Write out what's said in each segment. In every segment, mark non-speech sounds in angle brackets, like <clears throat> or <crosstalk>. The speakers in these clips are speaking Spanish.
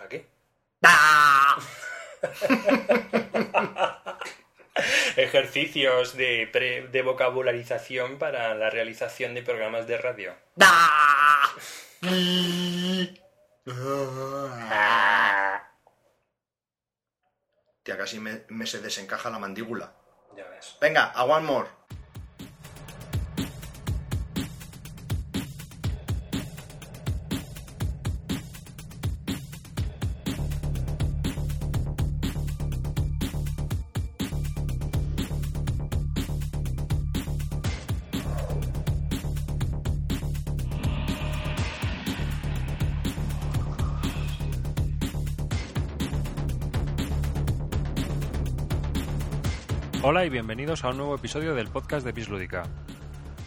¿Para qué? ¡Ah! <laughs> Ejercicios de, pre- de vocabularización para la realización de programas de radio. ¡Ah! Tía, casi me, me se desencaja la mandíbula. Ya ves. Venga, a one more. Bienvenidos a un nuevo episodio del podcast de Bislúdica.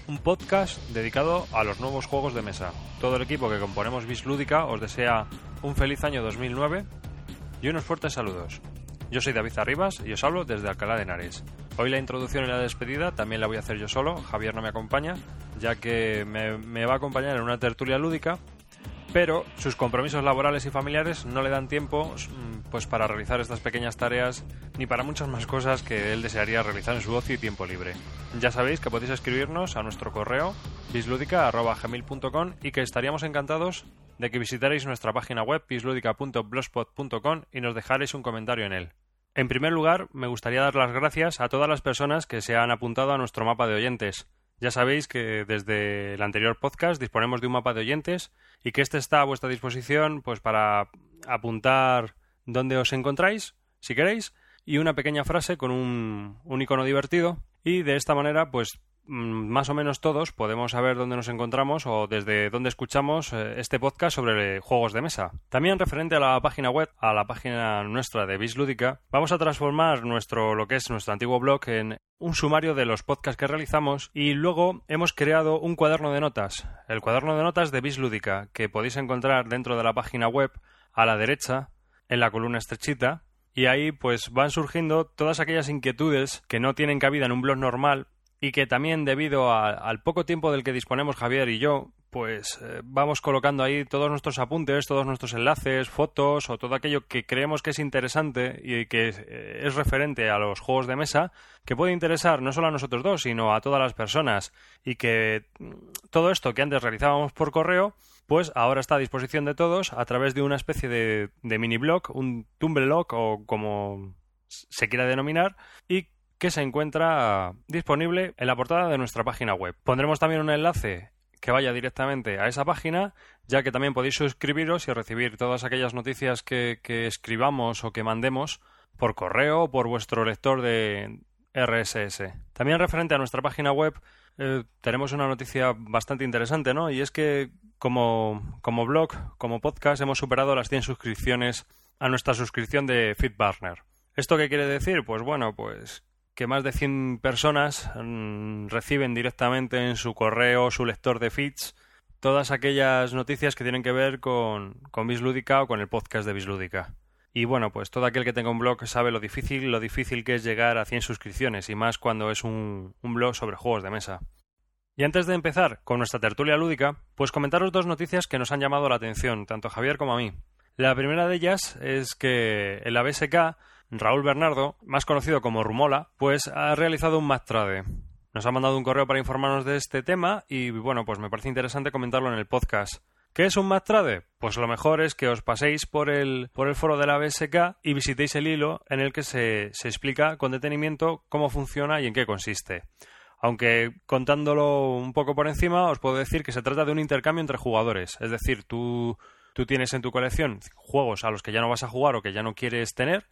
Un podcast dedicado a los nuevos juegos de mesa. Todo el equipo que componemos Bislúdica os desea un feliz año 2009 y unos fuertes saludos. Yo soy David Arribas y os hablo desde Alcalá de Henares. Hoy la introducción y la despedida también la voy a hacer yo solo, Javier no me acompaña, ya que me, me va a acompañar en una tertulia lúdica pero sus compromisos laborales y familiares no le dan tiempo mm, pues para realizar estas pequeñas tareas ni para muchas más cosas que él desearía realizar en su ocio y tiempo libre. Ya sabéis que podéis escribirnos a nuestro correo bisludica.gmail.com y que estaríamos encantados de que visitarais nuestra página web bisludica.blogspot.com y nos dejarais un comentario en él. En primer lugar, me gustaría dar las gracias a todas las personas que se han apuntado a nuestro mapa de oyentes. Ya sabéis que desde el anterior podcast disponemos de un mapa de oyentes y que este está a vuestra disposición pues para apuntar dónde os encontráis, si queréis, y una pequeña frase con un, un icono divertido y de esta manera pues mm, más o menos todos podemos saber dónde nos encontramos o desde dónde escuchamos eh, este podcast sobre juegos de mesa. También referente a la página web, a la página nuestra de Bislúdica, vamos a transformar nuestro lo que es nuestro antiguo blog en un sumario de los podcasts que realizamos y luego hemos creado un cuaderno de notas, el cuaderno de notas de Bislúdica, que podéis encontrar dentro de la página web a la derecha en la columna estrechita y ahí pues van surgiendo todas aquellas inquietudes que no tienen cabida en un blog normal y que también debido a- al poco tiempo del que disponemos Javier y yo, pues eh, vamos colocando ahí todos nuestros apuntes, todos nuestros enlaces, fotos o todo aquello que creemos que es interesante y que es, eh, es referente a los juegos de mesa, que puede interesar no solo a nosotros dos, sino a todas las personas. Y que mm, todo esto que antes realizábamos por correo, pues ahora está a disposición de todos a través de una especie de, mini blog, un tumblelog o como se quiera denominar, y que se encuentra disponible en la portada de nuestra página web. Pondremos también un enlace que vaya directamente a esa página, ya que también podéis suscribiros y recibir todas aquellas noticias que escribamos o que mandemos por correo o por vuestro lector de RSS. También referente a nuestra página web, eh, tenemos una noticia bastante interesante, ¿no? Y es que como, blog, como podcast, hemos superado las 100 suscripciones a nuestra suscripción de FeedBurner. ¿Esto qué quiere decir? Pues bueno, pues que más de 100 personas mm, reciben directamente en su correo, su lector de feeds, todas aquellas noticias que tienen que ver con, con o con el podcast de Bislúdica. Y bueno, pues todo aquel que tenga un blog sabe lo difícil, lo difícil que es llegar a 100 suscripciones, y más cuando es un, blog sobre juegos de mesa. Y antes de empezar con nuestra tertulia lúdica, pues comentaros dos noticias que nos han llamado la atención, tanto a Javier como a mí. La primera de ellas es que en la BSK, Raúl Bernardo, más conocido como Rumola, pues ha realizado un Trade. Nos ha mandado un correo para informarnos de este tema y bueno, pues me parece interesante comentarlo en el podcast. ¿Qué es un Trade? Pues lo mejor es que os paséis por el, por el foro de la BSK y visitéis el hilo en el que se, se explica con detenimiento cómo funciona y en qué consiste. Aunque contándolo un poco por encima, os puedo decir que se trata de un intercambio entre jugadores. Es decir, tú, tú tienes en tu colección juegos a los que ya no vas a jugar o que ya no quieres tener.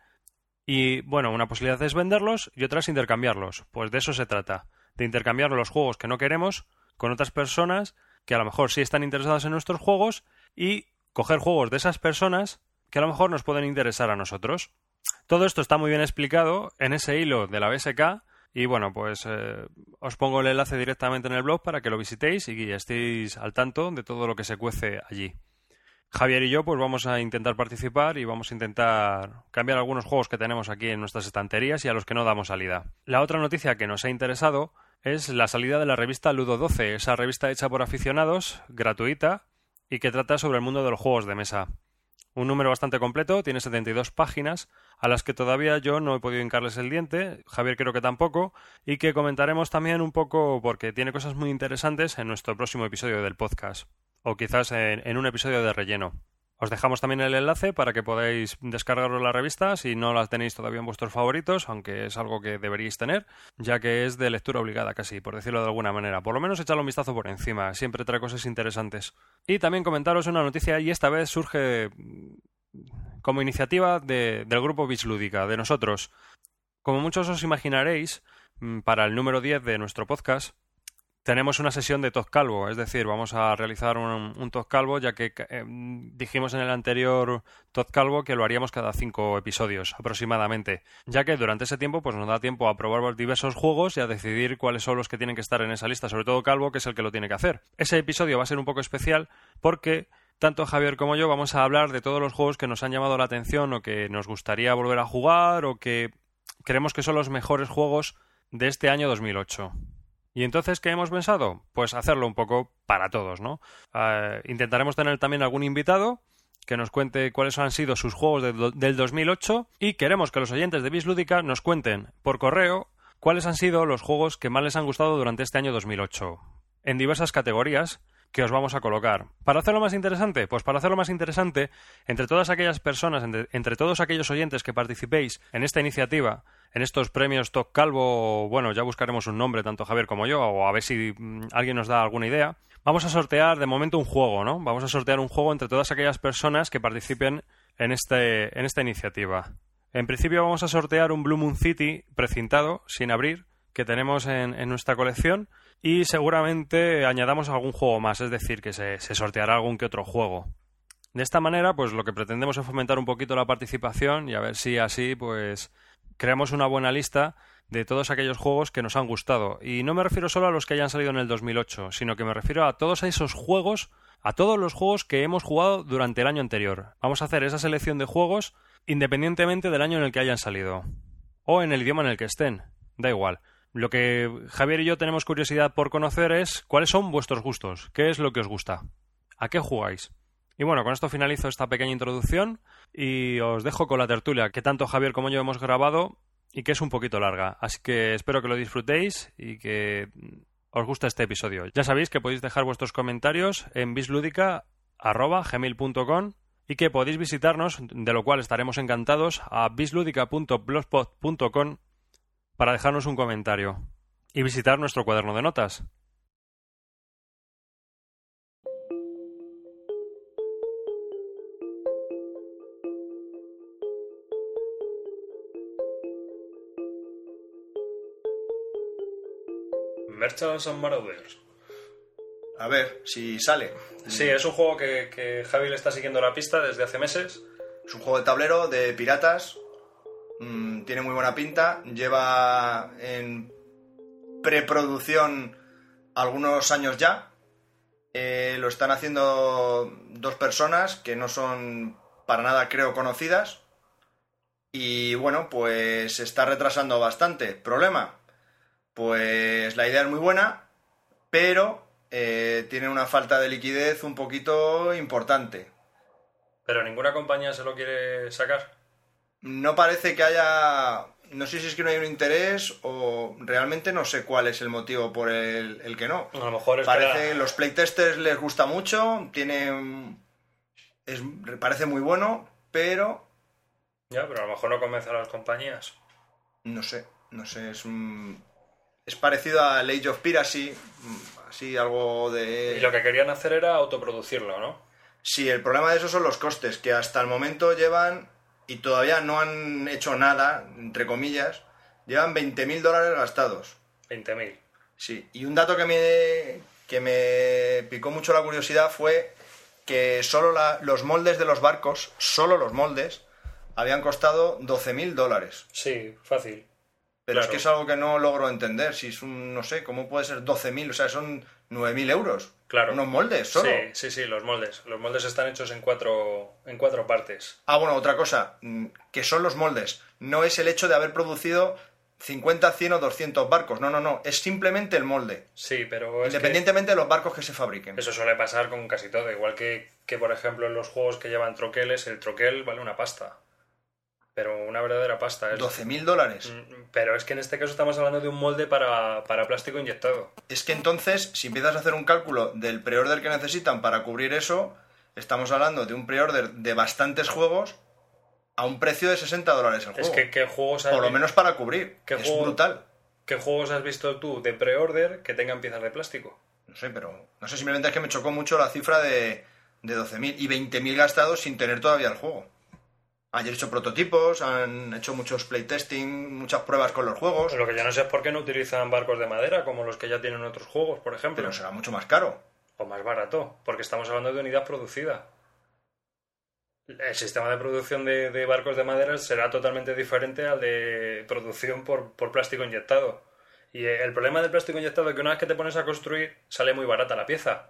Y bueno, una posibilidad es venderlos y otra es intercambiarlos. Pues de eso se trata. De intercambiar los juegos que no queremos con otras personas que a lo mejor sí están interesadas en nuestros juegos y coger juegos de esas personas que a lo mejor nos pueden interesar a nosotros. Todo esto está muy bien explicado en ese hilo de la BSK y bueno, pues eh, os pongo el enlace directamente en el blog para que lo visitéis y estéis al tanto de todo lo que se cuece allí. Javier y yo pues vamos a intentar participar y vamos a intentar cambiar algunos juegos que tenemos aquí en nuestras estanterías y a los que no damos salida. La otra noticia que nos ha interesado es la salida de la revista Ludo 12, esa revista hecha por aficionados, gratuita y que trata sobre el mundo de los juegos de mesa. Un número bastante completo, tiene 72 páginas, a las que todavía yo no he podido hincarles el diente, Javier creo que tampoco, y que comentaremos también un poco porque tiene cosas muy interesantes en nuestro próximo episodio del podcast, o quizás en, en un episodio de relleno. Os dejamos también el enlace para que podáis descargaros la revista si no la tenéis todavía en vuestros favoritos, aunque es algo que deberíais tener, ya que es de lectura obligada casi, por decirlo de alguna manera. Por lo menos echadle un vistazo por encima, siempre trae cosas interesantes. Y también comentaros una noticia y esta vez surge como iniciativa de, del grupo Lúdica, de nosotros. Como muchos os imaginaréis, mm, para el número 10 de nuestro podcast, tenemos una sesión de calvo, es decir, vamos a realizar un, un calvo, ya que eh, dijimos en el anterior calvo que lo haríamos cada cinco episodios aproximadamente, ya que durante ese tiempo pues nos da tiempo a probar diversos juegos y a decidir cuáles son los que tienen que estar en esa lista, sobre todo calvo, que es el que lo tiene que hacer. Ese episodio va a ser un poco especial porque tanto Javier como yo vamos a hablar de todos los juegos que nos han llamado la atención o que nos gustaría volver a jugar o que creemos que son los mejores juegos de este año 2008. ¿Y entonces qué hemos pensado? Pues hacerlo un poco para todos, ¿no? Eh, intentaremos tener también algún invitado que nos cuente cuáles han sido sus juegos del 2008 y queremos que los oyentes de Bislúdica nos cuenten por correo cuáles han sido los juegos que más les han gustado durante este año 2008 en diversas categorías que os vamos a colocar. ¿Para hacerlo más interesante? Pues para hacerlo más interesante, entre todas aquellas personas, entre, todos aquellos oyentes que participéis en esta iniciativa, en estos premios Top Calvo, bueno, ya buscaremos un nombre, tanto Javier como yo, o a ver si mm, alguien nos da alguna idea. Vamos a sortear de momento un juego, ¿no? Vamos a sortear un juego entre todas aquellas personas que participen en, este, en esta iniciativa. En principio vamos a sortear un Blue Moon City precintado, sin abrir, que tenemos en, en nuestra colección y seguramente añadamos algún juego más, es decir, que se, sorteará algún que otro juego. De esta manera, pues lo que pretendemos es fomentar un poquito la participación y a ver si así, pues, creamos una buena lista de todos aquellos juegos que nos han gustado. Y no me refiero solo a los que hayan salido en el 2008, sino que me refiero a todos esos juegos, a todos los juegos que hemos jugado durante el año anterior. Vamos a hacer esa selección de juegos independientemente del año en el que hayan salido. O en el idioma en el que estén. Da igual. Lo que Javier y yo tenemos curiosidad por conocer es cuáles son vuestros gustos, qué es lo que os gusta, a qué jugáis. Y bueno, con esto finalizo esta pequeña introducción y os dejo con la tertulia que tanto Javier como yo hemos grabado y que es un poquito larga. Así que espero que lo disfrutéis y que os guste este episodio. Ya sabéis que podéis dejar vuestros comentarios en bisludica.gmail.com y que podéis visitarnos, de lo cual estaremos encantados, a bisludica.blogspot.com para dejarnos un comentario y visitar nuestro cuaderno de notas. Merchants and Marauders. A ver, si sale. Sí, es un juego que, que Javi le está siguiendo la pista desde hace meses. Es un juego de tablero de piratas Mm, tiene muy buena pinta, lleva en preproducción algunos años ya. Eh, lo están haciendo dos personas que no son para nada, creo, conocidas. Y bueno, pues se está retrasando bastante. ¿Problema? Pues la idea es muy buena, pero eh, tiene una falta de liquidez un poquito importante. ¿Pero ninguna compañía se lo quiere sacar? no parece que haya. No sé si es que no hay un interés o realmente no sé cuál es el motivo por el, que no. A lo mejor es Parece que los playtesters les gusta mucho, tiene. Es, parece muy bueno, pero. Ya, pero a lo mejor no convence a las compañías. No sé, no sé, es Es parecido a Age of Piracy, así algo de. Y lo que querían hacer era autoproducirlo, ¿no? Sí, el problema de eso son los costes, que hasta el momento llevan y todavía no han hecho nada, entre comillas, llevan 20.000 dólares gastados. 20.000. Sí, y un dato que me, que me picó mucho la curiosidad fue que solo los moldes de los barcos, solo los moldes, habían costado 12.000 dólares. Sí, fácil. Pero es que es algo que no logro entender. Si es un, no sé, ¿cómo puede ser 12.000? O sea, son 9.000 euros. Claro. Unos moldes solo. Sí, sí, sí, los moldes. Los moldes están hechos en cuatro, en cuatro partes. Ah, bueno, otra cosa, mm, que son los moldes. No es el hecho de haber producido 50, 100 o 200 barcos. No, no, no. Es simplemente el molde. Sí, pero es que Independientemente de los barcos que se fabriquen. eso suele pasar con casi todo. Igual que, que, por ejemplo, en los juegos que llevan troqueles, el troquel vale una pasta. Pero una verdadera pasta. Es... 12.000 dólares. Pero es que en este caso estamos hablando de un molde para, para plástico inyectado. Es que entonces, si empiezas a hacer un cálculo del pre-order que necesitan para cubrir eso, estamos hablando de un pre-order de bastantes juegos a un precio de 60 dólares el Es juego. que ¿qué juegos has Por lo menos para cubrir. ¿Qué es juego- brutal. ¿Qué juegos has visto tú de pre-order que tengan piezas de plástico? No sé, pero no sé, simplemente es que me chocó mucho la cifra de, de 12.000 y 20.000 gastados sin tener todavía el juego. Han hecho prototipos, han hecho muchos playtesting, muchas pruebas con los juegos, Lo que yo no sé es por qué no utilizan barcos de madera como los que ya tienen otros juegos, por ejemplo. pero será mucho más caro. O más barato, porque estamos hablando de unidad producida. El sistema de producción de, de barcos de madera será totalmente diferente al de producción por, por plástico inyectado. Y el problema del plástico inyectado es que una vez que te pones a construir sale muy barata la pieza.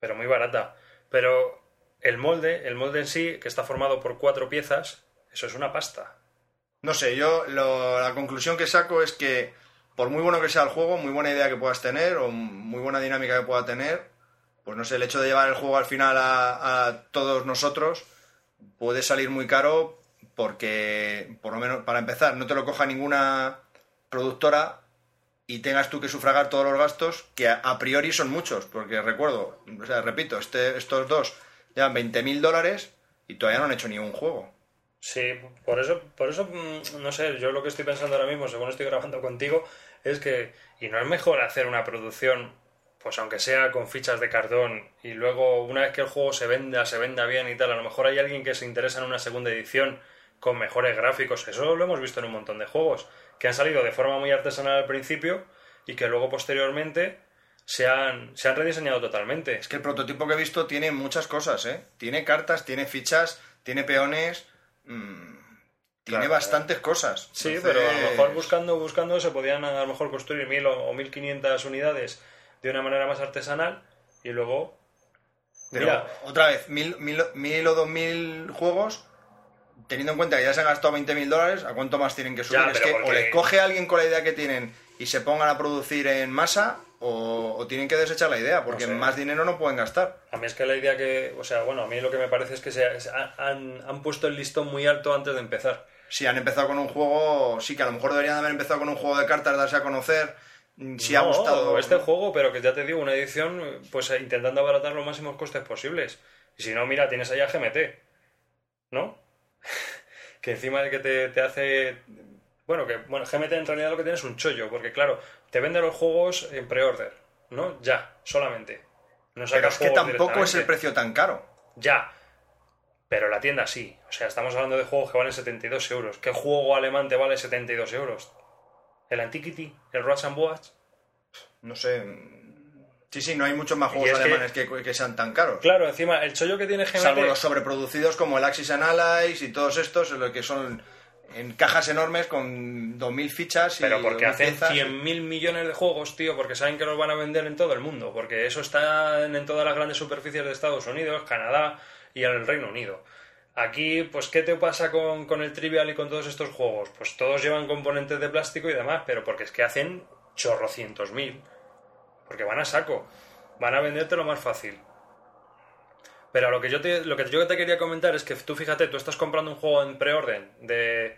Pero muy barata. Pero el molde, el molde en sí, que está formado por cuatro piezas, eso es una pasta. No sé, yo lo- la conclusión que saco es que por muy bueno que sea el juego, muy buena idea que puedas tener o muy buena dinámica que pueda tener, pues no sé, el hecho de llevar el juego al final a, todos nosotros puede salir muy caro porque, por lo menos, para empezar, no te lo coja ninguna productora y tengas tú que sufragar todos los gastos, que a, a priori son muchos, porque recuerdo, o sea, repito, este, estos dos llevan 20.000 dólares y todavía no han hecho ni un juego. Sí, por eso, por eso, mm, no sé, yo lo que estoy pensando ahora mismo, según estoy grabando contigo, es que, y no es mejor hacer una producción, pues aunque sea con fichas de cartón, y luego una vez que el juego se venda, se venda bien y tal, a lo mejor hay alguien que se interesa en una segunda edición con mejores gráficos, eso lo hemos visto en un montón de juegos, que han salido de forma muy artesanal al principio y que luego posteriormente se han, se han rediseñado totalmente. Es que el prototipo que he visto tiene muchas cosas, ¿eh? Tiene cartas, tiene fichas, tiene peones, mm, tiene Claro. bastantes cosas. Sí, Entonces, pero a lo mejor buscando, buscando se podían a lo mejor construir mil o, o 1500 unidades de una manera más artesanal y luego... Pero Mira, otra vez, mil, mil, mil o dos mil juegos, teniendo en cuenta que ya se han gastado 20.000 dólares, ¿a cuánto más tienen que subir? Ya, es que o les coge a alguien con la idea que tienen y se pongan a producir en masa, o, o tienen que desechar la idea, porque No sé. más dinero no pueden gastar. a mí es que la idea que... O sea, bueno, a mí lo que me parece es que se, se ha- han, han puesto el listón muy alto antes de empezar. Si han empezado con un juego, sí que a lo mejor deberían haber empezado con un juego de cartas, darse a conocer, mm, si ha gustado... este juego, pero que ya te digo, una edición pues eh, intentando abaratar los máximos costes posibles. Y si no, mira, tienes allá GMT, ¿no? <laughs> que encima de que te, te hace... Bueno, que bueno, GMT en realidad lo que tiene es un chollo, porque claro, te vende los juegos en pre-order, ¿no? Ya, solamente. No Pero es que tampoco es el precio tan caro. Ya. Pero la tienda sí. O sea, estamos hablando de juegos que valen 72 euros. ¿Qué juego alemán te vale 72 euros? ¿El Antiquity? ¿El Rats and Boats? No sé. Sí, sí, no hay muchos más juegos que- alemanes que, que sean tan caros. Claro, encima, el chollo que tiene GMT... Salvo los sobreproducidos como el Axis and Allies y todos estos, lo que son en cajas enormes con 2.000 fichas y Pero porque 2.000 hacen piezas. 100.000 millones de juegos, tío, porque saben que los van a vender en todo el mundo, porque eso está en, en todas las grandes superficies de Estados Unidos, Canadá y en el Reino Unido. Aquí, pues, ¿qué te pasa con, con el Trivial y con todos estos juegos? Pues todos llevan componentes de plástico y demás, pero porque es que hacen chorrocientos mil. Porque van a saco. Van a venderte lo más fácil. Pero lo que yo te, lo que yo te quería comentar es que tú fíjate, tú estás comprando un juego en preorden de,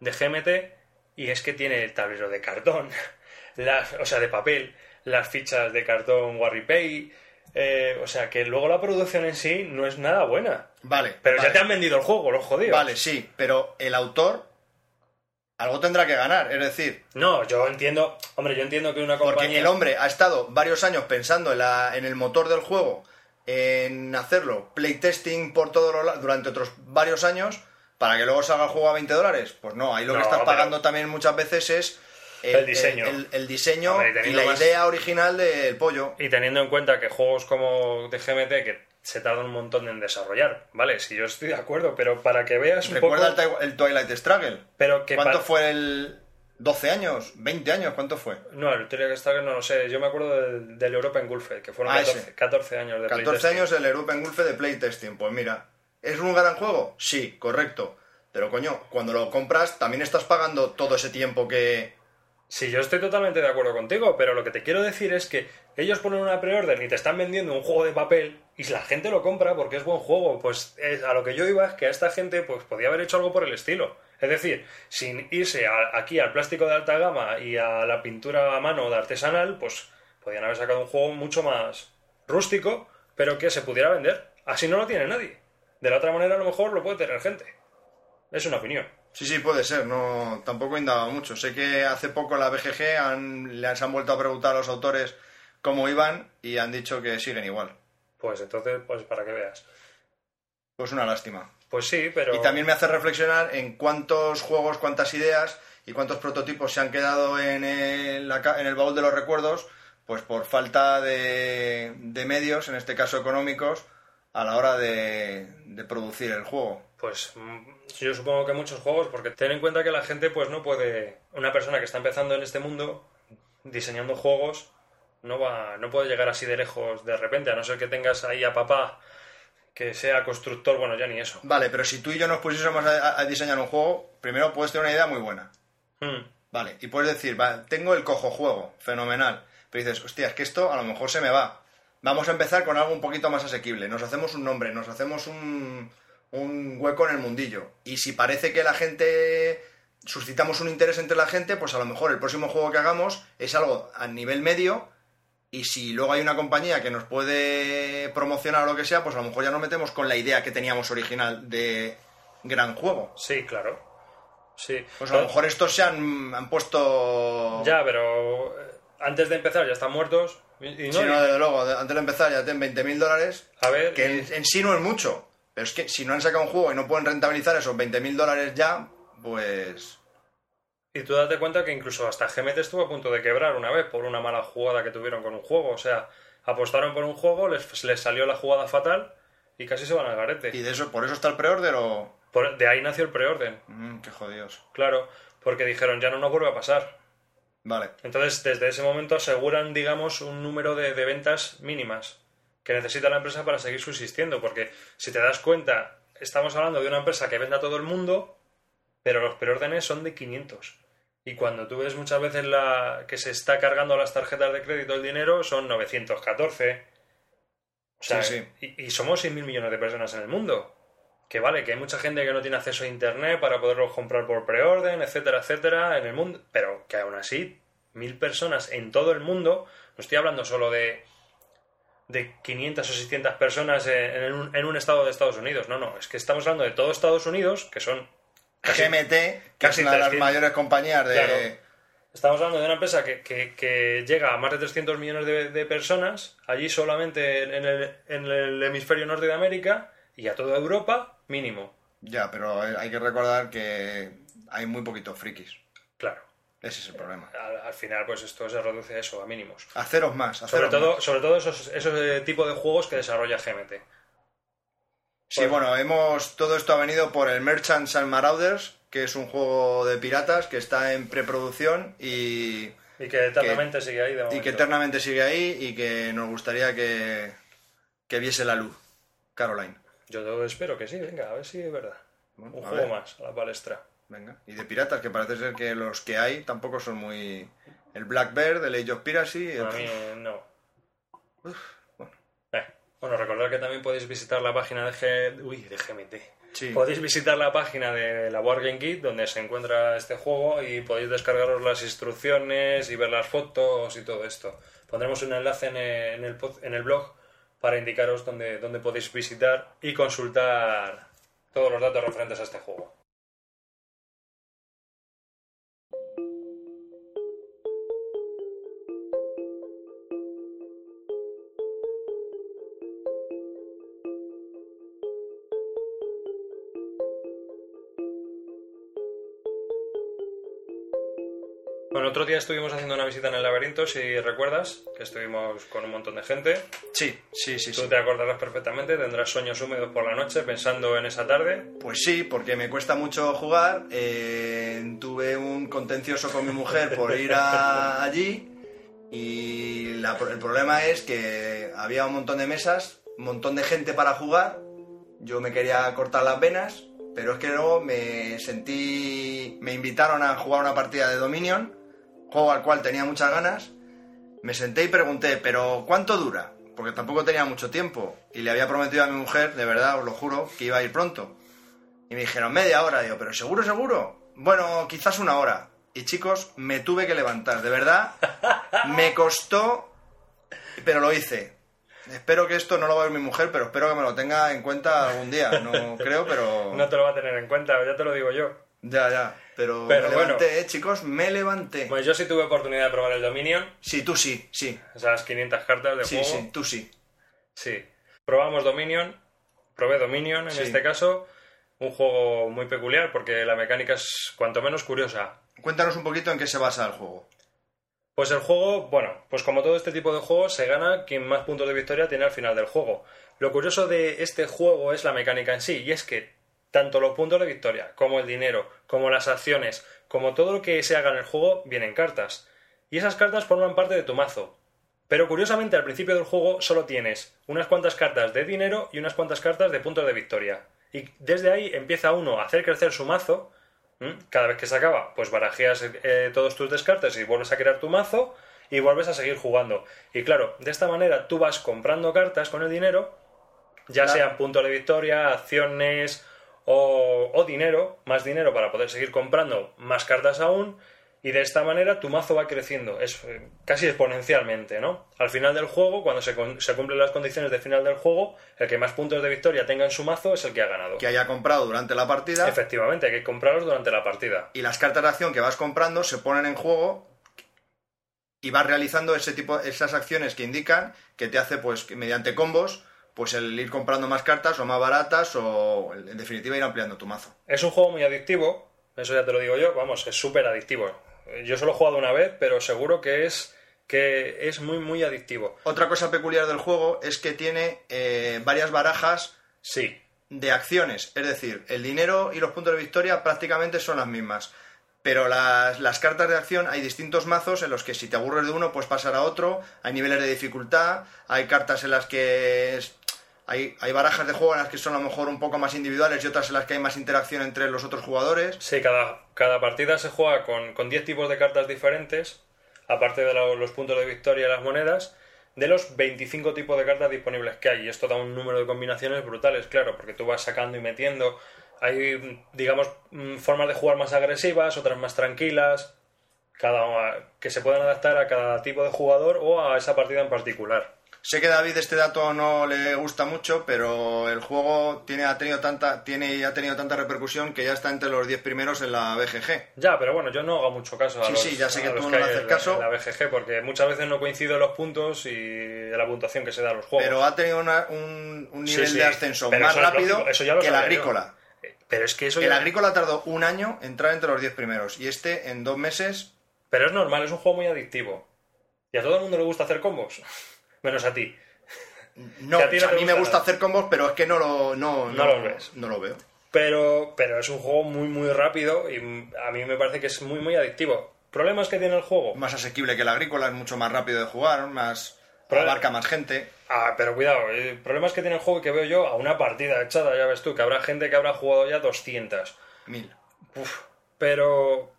de GMT y es que tiene el tablero de cartón, <laughs> las, o sea, de papel, las fichas de cartón WarriPay, eh, o sea, que luego la producción en sí no es nada buena. Vale. Pero vale. ya te han vendido el juego, los jodidos. Vale, sí, pero el autor algo tendrá que ganar. Es decir, No, yo entiendo, hombre, yo entiendo que una compañía... porque el hombre ha estado varios años pensando en, la, en el motor del juego, en hacerlo, playtesting por todos los la- durante otros varios años, para que luego salga el juego a 20 dólares. Pues no, ahí lo No, que estás pagando también muchas veces es El diseño. el, el diseño y la más- idea original del pollo. Y teniendo en cuenta que juegos como de GMT que se tardan un montón en desarrollar, ¿vale? Si yo estoy de acuerdo, pero para que veas un Recuerda poco... el, Twi- el Twilight Struggle. Pero que ¿Cuánto fue el 12 años? ¿20 años? ¿Cuánto fue? No, el Trial Struggle no lo sé. Yo me acuerdo del, del Europa en Gulfe, que fueron Ah, 14, ese. 14 años de 14 playtesting. años el European Gulf de playtesting. Pues mira, ¿es un gran juego? Sí, correcto. Pero coño, cuando lo compras también estás pagando todo ese tiempo que... Sí, yo estoy totalmente de acuerdo contigo, pero lo que te quiero decir es que ellos ponen una preorden y te están vendiendo un juego de papel y la gente lo compra porque es buen juego. Pues es- a lo que yo iba es que a esta gente pues podía haber hecho algo por el estilo. Es decir, sin irse a- aquí al plástico de alta gama y a la pintura a mano de artesanal, pues podían haber sacado un juego mucho más rústico, pero que se pudiera vender. Así no lo tiene nadie. De la otra manera a lo mejor lo puede tener gente. Es una opinión. Sí, sí, puede ser, no, tampoco he indagado mucho. Sé que hace poco la BGG han, les han vuelto a preguntar a los autores cómo iban y han dicho que siguen igual. Pues entonces, pues para que veas. Pues una lástima. Pues sí, pero... Y también me hace reflexionar en cuántos juegos, cuántas ideas y cuántos prototipos se han quedado en el, en el baúl de los recuerdos, pues por falta de, de medios, en este caso económicos, a la hora de, de producir el juego. Pues mm, yo supongo que muchos juegos, porque ten en cuenta que la gente pues no puede... Una persona que está empezando en este mundo diseñando juegos no va no puede llegar así de lejos de repente, a no ser que tengas ahí a papá que sea constructor, bueno, ya ni eso. Vale, pero si tú y yo nos pusiésemos a, a diseñar un juego, primero puedes tener una idea muy buena. Mm, Vale, y puedes decir, va, tengo el cojo juego, fenomenal. Pero dices, hostia, es que esto a lo mejor se me va. Vamos a empezar con algo un poquito más asequible. Nos hacemos un nombre, nos hacemos un, un hueco en el mundillo. Y si parece que la gente suscitamos un interés entre la gente, pues a lo mejor el próximo juego que hagamos es algo a nivel medio. Y si luego hay una compañía que nos puede promocionar o lo que sea, pues a lo mejor ya nos metemos con la idea que teníamos original de gran juego. sí, claro. Sí. Pues a lo mejor estos se han, han puesto. Ya, pero eh, antes de empezar ya están muertos. Y, no, Sí, no, desde luego, antes de empezar ya tienen 20.000 dólares, a ver, que y- en, en sí no es mucho. Pero es que si no han sacado un juego y no pueden rentabilizar esos 20.000 dólares ya, pues. Y tú date cuenta que incluso hasta GMT estuvo a punto de quebrar una vez por una mala jugada que tuvieron con un juego. O sea, apostaron por un juego, les, les salió la jugada fatal y casi se van al garete. Y de eso, por eso está el preorder o. Por- de ahí nació el preorden, Mm, qué jodidos. claro, porque dijeron ya no nos vuelve a pasar. Vale. Entonces, desde ese momento aseguran, digamos, un número de, de ventas mínimas que necesita la empresa para seguir subsistiendo. Porque si te das cuenta, estamos hablando de una empresa que vende a todo el mundo, pero los preórdenes son de 500. Y cuando tú ves muchas veces la que se está cargando a las tarjetas de crédito el dinero, son 914. O sea, Sí, Y, y somos 6.000 millones de personas en el mundo. Que vale, que hay mucha gente que no tiene acceso a internet para poderlos comprar por preorden, etcétera, etcétera, en el mundo. Pero que aún así, mil personas en todo el mundo, no estoy hablando solo de, de 500 o 600 personas en un, en un estado de Estados Unidos. No, no, es que estamos hablando de todo Estados Unidos, que son casi- GMT, que casi es una de las 300. mayores compañías de. Claro. Estamos hablando de una empresa que, que- que llega a más de 300 millones de, de personas, allí solamente en el, en el hemisferio norte de América y a toda Europa, mínimo. Ya, pero hay que recordar que hay muy poquitos frikis. Claro. Ese es el problema. Al, al final, pues esto se reduce a eso, a mínimos. Haceros más, Sobre todo, más. sobre todo esos, esos eh, tipos de juegos que desarrolla GMT. Sí, bueno, hemos todo esto ha venido por el Merchants and Marauders, que es un juego de piratas que está en preproducción y, Y que eternamente sigue ahí de y que eternamente sigue ahí y que nos gustaría que, que viese la luz. Caroline. Yo espero que sí, venga, a ver si es verdad. Bueno, Un juego ver. más a la palestra. Venga. Y de piratas, que parece ser que los que hay tampoco son muy... El Blackbird, el Age of Piracy... el- A mí no. Bueno, recordad que también podéis visitar la página de, G... Uy, de GMT. Sí. Podéis visitar la página de la Board Game Kit donde se encuentra este juego y podéis descargaros las instrucciones y ver las fotos y todo esto. Pondremos un enlace en el, en el blog para indicaros dónde, dónde podéis visitar y consultar todos los datos referentes a este juego. Bueno, otro día estuvimos haciendo una visita en el laberinto, si recuerdas, que estuvimos con un montón de gente. Sí, sí, sí, Tú sí. te acordarás perfectamente, tendrás sueños húmedos por la noche pensando en esa tarde. Pues sí, porque me cuesta mucho jugar. eh, tuve un contencioso con mi mujer por ir a- <laughs> allí y la- el problema es que había un montón de mesas, un montón de gente para jugar. Yo me quería cortar las venas Pero es que luego me sentí. Me invitaron a jugar una partida de Dominion, juego al cual tenía muchas ganas. Me senté y pregunté, ¿pero cuánto dura? Porque tampoco tenía mucho tiempo. Y le había prometido a mi mujer, de verdad, os lo juro, que iba a ir pronto. Y me dijeron, media hora. Digo, ¿pero seguro, seguro? Bueno, quizás una hora. Y chicos, me tuve que levantar. De verdad, me costó, pero lo hice. Espero que esto no lo va a ver mi mujer, pero espero que me lo tenga en cuenta algún día. No <laughs> creo, pero... No te lo va a tener en cuenta, ya te lo digo yo. Ya, ya. Pero, Pero me bueno. levanté, eh, chicos, me levanté. Pues yo sí tuve oportunidad de probar el Dominion, Sí, tú sí, sí. esas 500 cartas de Sí, juego. sí, tú sí. Sí. Probamos Dominion, probé Dominion en Sí. este caso, un juego muy peculiar porque la mecánica es cuanto menos curiosa. Cuéntanos un poquito en qué se basa el juego. Pues el juego, bueno, pues como todo este tipo de juegos, se gana quien más puntos de victoria tiene al final del juego. Lo curioso de este juego es la mecánica en sí, y es que tanto los puntos de victoria, como el dinero, como las acciones, como todo lo que se haga en el juego, vienen cartas. Y esas cartas forman parte de tu mazo. Pero curiosamente al principio del juego solo tienes unas cuantas cartas de dinero y unas cuantas cartas de puntos de victoria. Y desde ahí empieza uno a hacer crecer su mazo. Cada vez que se acaba, pues barajeas eh, todos tus descartes y vuelves a crear tu mazo y vuelves a seguir jugando. Y claro, de esta manera tú vas comprando cartas con el dinero, ya Claro. sean puntos de victoria, acciones o, o dinero, más dinero para poder seguir comprando más cartas aún. Y de esta manera tu mazo va creciendo, es casi exponencialmente, ¿no? Al final del juego, cuando se, se cumplen las condiciones de final del juego, el que más puntos de victoria tenga en su mazo es el que ha ganado. Que haya comprado durante la partida. Efectivamente, hay que comprarlos durante la partida. y las cartas de acción que vas comprando se ponen en juego y vas realizando ese tipo esas acciones que indican que te hace pues mediante combos pues el ir comprando más cartas o más baratas o en definitiva ir ampliando tu mazo. Es un juego muy adictivo, eso ya te lo digo yo, vamos, es súper adictivo. Yo solo he jugado una vez, pero seguro que es que es muy muy adictivo. Otra cosa peculiar del juego es que tiene eh, varias barajas Sí, de acciones, es decir, el dinero y los puntos de victoria prácticamente son las mismas. Pero las, las cartas de acción hay distintos mazos en los que si te aburres de uno puedes pasar a otro, hay niveles de dificultad, hay cartas en las que hay, barajas de juego en las que son a lo mejor un poco más individuales y otras en las que hay más interacción entre los otros jugadores. Sí, cada, cada partida se juega con, con 10 tipos de cartas diferentes, aparte de lo- los puntos de victoria y las monedas, de los 25 tipos de cartas disponibles que hay. Y esto da un número de combinaciones brutales, claro, porque tú vas sacando y metiendo. Hay, digamos, mm, formas de jugar más agresivas, otras más tranquilas, cada, que se puedan adaptar a cada tipo de jugador o a esa partida en particular. Sé que David este dato no le gusta mucho, pero el juego tiene, ha, tenido tanta, tiene ha tenido tanta repercusión que ya está entre los 10 primeros en la BGG. Ya, pero bueno, yo no hago mucho caso a Sí, los, sí, ya sé que tú no le haces caso. en la BGG, porque muchas veces no coincido en los puntos y la puntuación que se da a los juegos. Pero ha tenido una- un, nivel sí. de ascenso más eso rápido lógico, eso ya lo que el yo. agrícola. Pero es que eso El ya- agrícola tardó un año en entrar entre los 10 primeros y este en dos meses. Pero es normal, es un juego muy adictivo. Y a todo el mundo le gusta hacer combos. Menos a ti. No, a, a ti no te mí me gusta nada. hacer combos, pero es que no lo, no, No los ves. No lo veo. Pero, pero es un juego muy, muy rápido y a mí me parece que es muy, muy adictivo. ¿Problemas que tiene el juego? Más asequible que el agrícola, es mucho más rápido de jugar, más Pero- abarca más gente. Ah, pero cuidado, eh, problemas que tiene el juego que veo yo a una partida echada, ya ves tú, que habrá gente que habrá jugado ya 200. Mil. Uf, pero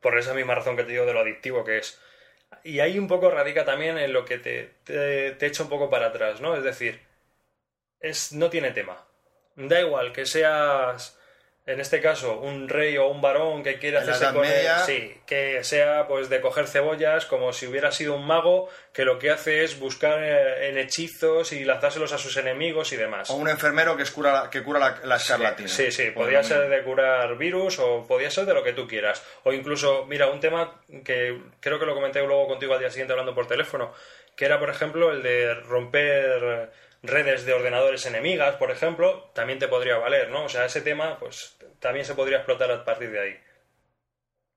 por esa misma razón que te digo de lo adictivo que es. Y ahí un poco radica también en lo que te, te, echa un poco para atrás, ¿no? Es decir, es, no tiene tema. Da igual que seas, en este caso, un rey o un varón que quiere hacerse con él, sí, que sea pues de coger cebollas como si hubiera sido un mago que lo que hace es buscar eh, en hechizos y lanzárselos a sus enemigos y demás. O un enfermero que, es cura, que cura la, la escarlatina. Sí, sí, podía lo ser de curar virus o podía ser de lo que tú quieras. O incluso, mira, un tema que creo que lo comenté luego contigo al día siguiente hablando por teléfono, que era, por ejemplo, el de romper redes de ordenadores enemigas, por ejemplo, también te podría valer, ¿no? O sea, ese tema, pues también se podría explotar a partir de ahí.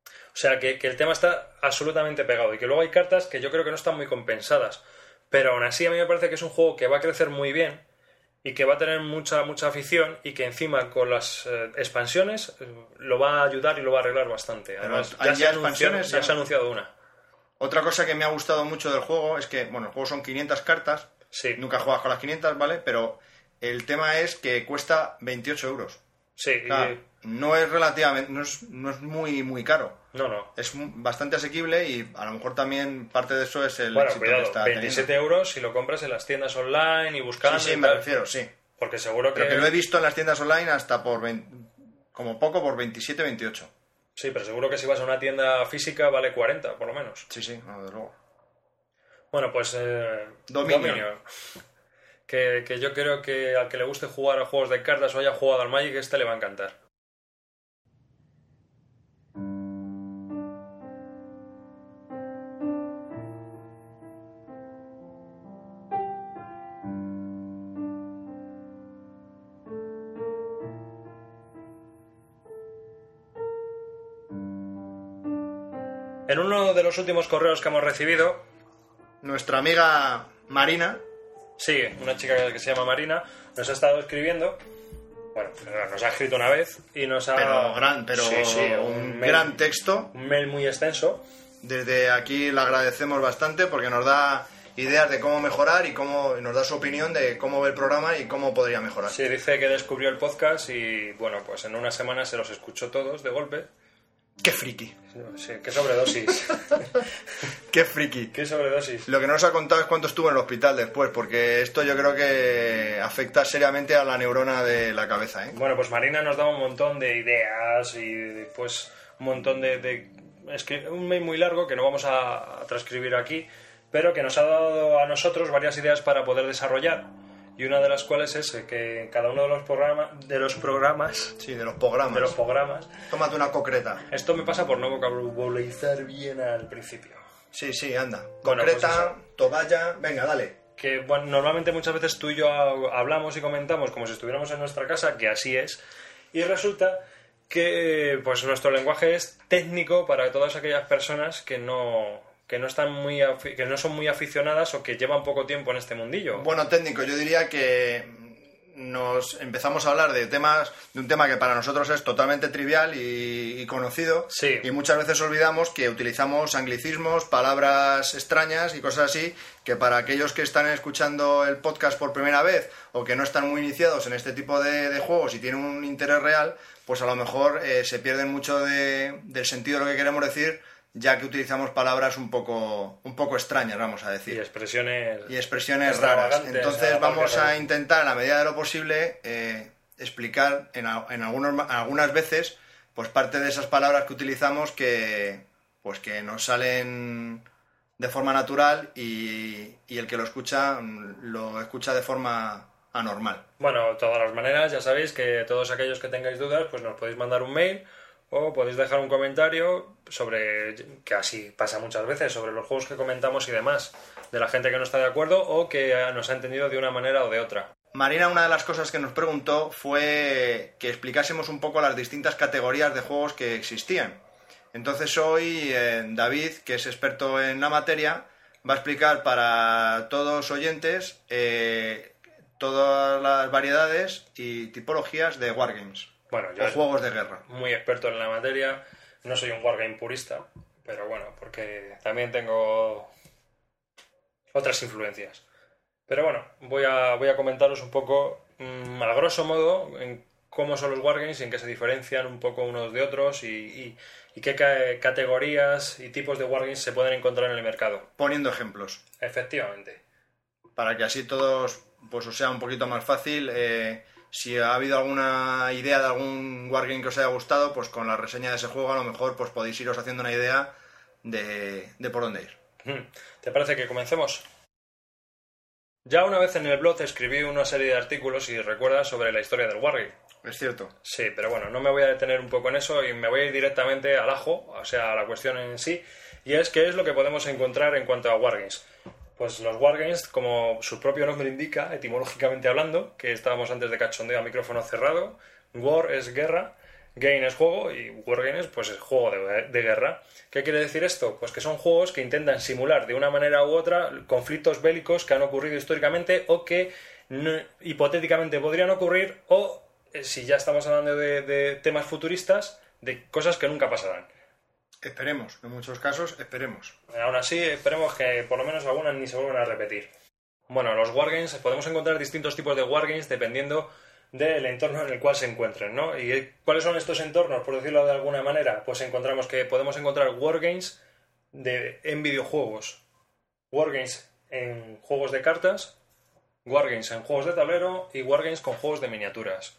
O sea, que, que el tema está absolutamente pegado y que luego hay cartas que yo creo que no están muy compensadas. Pero aún así a mí me parece que es un juego que va a crecer muy bien y que va a tener mucha mucha afición y que encima con las eh, expansiones eh, lo va a ayudar y lo va a arreglar bastante. Además, ¿hay ya, se expansiones? ya se ha anunciado una. Otra cosa que me ha gustado mucho del juego es que, bueno, el juego son 500 cartas. Sí. Nunca juegas con las 500, ¿vale? Pero el tema es que cuesta 28 euros. Sí, y- Claro, no es relativamente, no es, no es muy, muy caro. no, no. Es bastante asequible y a lo mejor también parte de eso es el Bueno, éxito cuidado, que está 27 euros si lo compras en las tiendas online y buscando. Sí, sí, y me tal. refiero, sí. Porque seguro que. Pero que lo he visto en las tiendas online hasta por 20 como poco por 27, 28. Sí, pero seguro que si vas a una tienda física vale 40, por lo menos. Sí, sí, no, desde luego. Bueno, pues. eh, Dominion. Que, que yo creo que al que le guste jugar a juegos de cartas o haya jugado al Magic, este le va a encantar. En uno de los últimos correos que hemos recibido, Nuestra amiga Marina, Sí, una chica que se llama Marina nos ha estado escribiendo. Bueno, nos ha escrito una vez y nos ha. pero gran, pero Sí, sí, un mail, gran texto. un mail muy extenso. Desde aquí le agradecemos bastante porque nos da ideas de cómo mejorar y cómo nos da su opinión de cómo ve el programa y cómo podría mejorar. Sí, dice que descubrió el podcast y bueno, pues en una semana se los escuchó todos de golpe. ¡Qué friki! Sí, qué sobredosis. <laughs> ¡Qué friki! qué sobredosis. Lo que no nos ha contado es cuánto estuvo en el hospital después, porque esto yo creo que afecta seriamente a la neurona de la cabeza, ¿eh? Bueno, pues Marina nos daba un montón de ideas y pues un montón de... de- escri- un mail muy largo que no vamos a transcribir aquí, pero que nos ha dado a nosotros varias ideas para poder desarrollar. Y una de las cuales es que en cada uno de los, programa, de los programas... Sí, de los programas. De los programas... Tómate una concreta. Esto me pasa por no vocabularizar bien al principio. Sí, sí, anda. Bueno, Concreta, pues toalla, venga, dale. que bueno, normalmente muchas veces tú y yo ha- hablamos y comentamos como si estuviéramos en nuestra casa, que así es, y resulta que pues nuestro lenguaje es técnico para todas aquellas personas que no que no están muy que no son muy aficionadas o que llevan poco tiempo en este mundillo. Bueno, técnico, yo diría que nos empezamos a hablar de temas, de un tema que para nosotros es totalmente trivial y, y conocido. Sí. Y muchas veces olvidamos que utilizamos anglicismos, palabras extrañas y cosas así, que para aquellos que están escuchando el podcast por primera vez o que no están muy iniciados en este tipo de, de juegos y tienen un interés real, pues a lo mejor eh, se pierden mucho de- del sentido de lo que queremos decir, ya que utilizamos palabras un poco, un poco extrañas, vamos a decir y expresiones y expresiones raras. Entonces a vamos a intentar, en la medida de lo posible, eh, explicar en, en algunos, algunas veces pues parte de esas palabras que utilizamos que pues que nos salen de forma natural y, y el que lo escucha mm, lo escucha de forma anormal. Bueno, de todas las maneras, ya sabéis que todos aquellos que tengáis dudas, pues nos podéis mandar un mail o podéis dejar un comentario sobre, que así pasa muchas veces, sobre los juegos que comentamos y demás, de la gente que no está de acuerdo o que nos ha entendido de una manera o de otra. Marina, una de las cosas que nos preguntó fue que explicásemos un poco las distintas categorías de juegos que existían. Entonces hoy eh, David, que es experto en la materia, va a explicar para todos oyentes eh, todas las variedades y tipologías de wargames Bueno, yo o juegos de guerra. muy experto en la materia, no soy un wargame purista, pero bueno, porque también tengo otras influencias. Pero bueno, voy a, voy a comentaros un poco, mm, a grosso modo, en cómo son los wargames y en qué se diferencian un poco unos de otros y, y- y qué ca- categorías y tipos de wargames se pueden encontrar en el mercado. Poniendo ejemplos, Efectivamente. para que así todos pues os sea un poquito más fácil. eh, si ha habido alguna idea de algún wargame que os haya gustado, pues con la reseña de ese juego a lo mejor pues podéis iros haciendo una idea de, de por dónde ir. Hmm. ¿Te parece que comencemos? Ya una vez en el blog escribí una serie de artículos y recuerdas sobre la historia del wargame. Es cierto. Sí, pero bueno, no me voy a detener un poco en eso y me voy a ir directamente al ajo, o sea, a la cuestión en sí, y es qué es lo que podemos encontrar en cuanto a wargames. Pues los wargames, como su propio nombre indica, etimológicamente hablando, que estábamos antes de cachondeo a micrófono cerrado, war es guerra, game es juego y wargames pues es juego de, guerra. ¿Qué quiere decir esto? Pues que son juegos que intentan simular de una manera u otra conflictos bélicos que han ocurrido históricamente o que hipotéticamente podrían ocurrir o eh, si ya estamos hablando de temas futuristas, de cosas que nunca pasarán. Esperemos, en muchos casos esperemos. Aún así, esperemos que por lo menos algunas ni se vuelvan a repetir. Bueno, los wargames, podemos encontrar distintos tipos de wargames dependiendo del entorno en el cual se encuentren, ¿no? ¿Y cuáles son estos entornos, por decirlo de alguna manera? Pues encontramos que podemos encontrar wargames de, en videojuegos, wargames en juegos de cartas, wargames en juegos de tablero y wargames con juegos de miniaturas,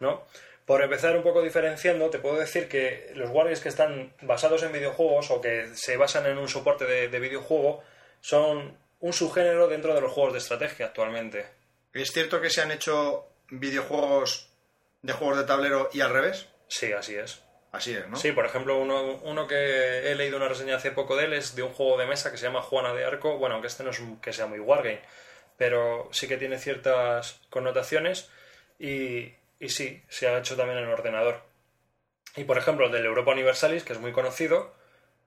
¿no? Por empezar un poco diferenciando, te puedo decir que los wargames que están basados en videojuegos o que se basan en un soporte de, de videojuego son un subgénero dentro de los juegos de estrategia actualmente. ¿Es cierto que se han hecho videojuegos de juegos de tablero y al revés? Sí, así es. Así es, ¿no? Sí, por ejemplo, uno, uno que he leído una reseña hace poco de él es de un juego de mesa que se llama Juana de Arco. Bueno, aunque este no es un- que sea muy wargame, pero sí que tiene ciertas connotaciones y, y sí, se ha hecho también en ordenador. Y por ejemplo, el del Europa Universalis, que es muy conocido,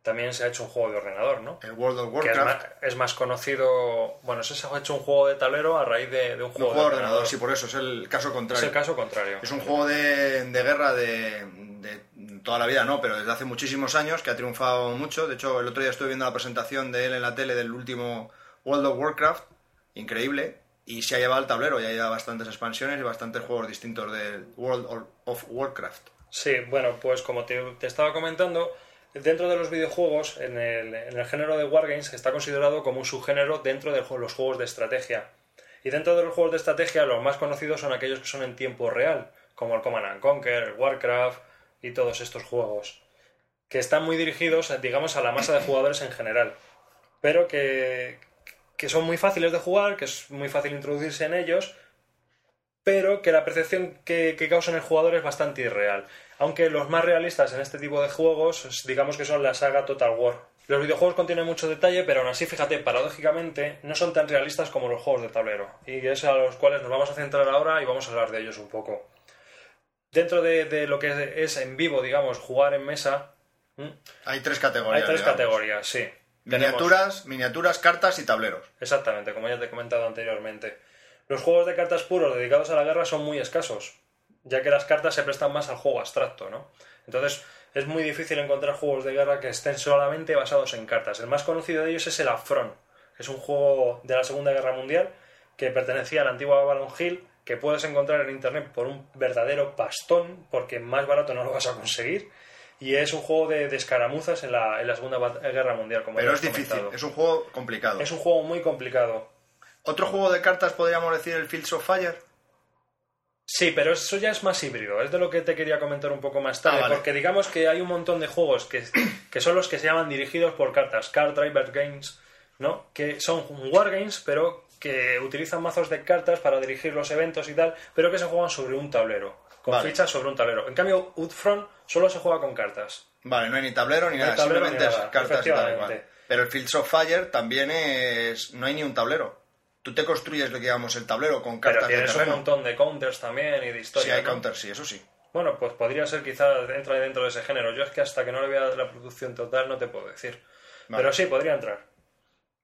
también se ha hecho un juego de ordenador, ¿no? El World of Que es Warcraft. más, es más conocido. Bueno, ese se ha hecho un juego de tablero a raíz de, de un Un juego, juego de ordenador, sí, por eso es el caso Es contrario. el caso contrario. Es un juego de, de guerra de, de toda la vida, no, pero desde hace muchísimos años que ha triunfado mucho. De hecho, el otro día estuve viendo la presentación de él en la tele del último World of Warcraft, increíble, y se ha llevado al tablero, ya lleva bastantes expansiones y bastantes juegos distintos del World of Warcraft. Sí, bueno, pues como te, estaba comentando, dentro de los videojuegos, en el, en el género de Wargames, está considerado como un subgénero dentro de los juegos de estrategia. Y dentro de los juegos de estrategia, los más conocidos son aquellos que son en tiempo real, como el Command and Conquer, el Warcraft y todos estos juegos, que están muy dirigidos, digamos, a la masa de jugadores en general, pero que, que son muy fáciles de jugar, que es muy fácil introducirse en ellos, pero que la percepción que, que causan el jugador es bastante irreal. Aunque los más realistas en este tipo de juegos, digamos que son la saga Total War. Los videojuegos contienen mucho detalle, pero aún así, fíjate, paradójicamente, no son tan realistas como los juegos de tablero. Y es a los cuales nos vamos a centrar ahora y vamos a hablar de ellos un poco. Dentro de, de lo que es en vivo, digamos, jugar en mesa. Hay tres hay categorías. tres digamos. categorías, sí. Tenemos- Miniaturas, miniaturas, cartas y tableros. Exactamente, como ya te he comentado anteriormente. Los juegos de cartas puros dedicados a la guerra son muy escasos, ya que las cartas se prestan más al juego abstracto, ¿no? Entonces, es muy difícil encontrar juegos de guerra que estén solamente basados en cartas. El más conocido de ellos es el Afron, que es un juego de la Segunda Guerra Mundial que pertenecía a la antigua Avalon Hill, que puedes encontrar en internet por un verdadero pastón, porque más barato no lo vas a conseguir. Y es un juego de, de escaramuzas en la, en la Segunda Guerra Mundial, como Pero es difícil, es un juego complicado. Es un juego muy complicado. Otro juego de cartas podríamos decir el Fields of Fire. Sí, pero eso ya es más híbrido. Es de lo que te quería comentar un poco más tarde. Ah, vale. Porque digamos que hay un montón de juegos que, que son los que se llaman dirigidos por cartas, Card Driver Games, ¿no? Que son wargames, pero que utilizan mazos de cartas para dirigir los eventos y tal, pero que se juegan sobre un tablero, con Vale. fichas sobre un tablero. En cambio, Outfront solo se juega con cartas. Vale, no hay ni tablero ni No hay nada, tablero simplemente ni es cartas y tal. vale. Pero el Fields of Fire también es. No hay ni un tablero. Tú te construyes lo que llamamos el tablero con Pero cartas de tienes un terreno. montón de counters también y de Sí, historias. hay ¿no? counters, sí, eso sí. Bueno, pues podría ser quizás entra dentro de ese género. Yo es que hasta que no le vea la producción total no te puedo decir. Vale. Pero sí, podría entrar.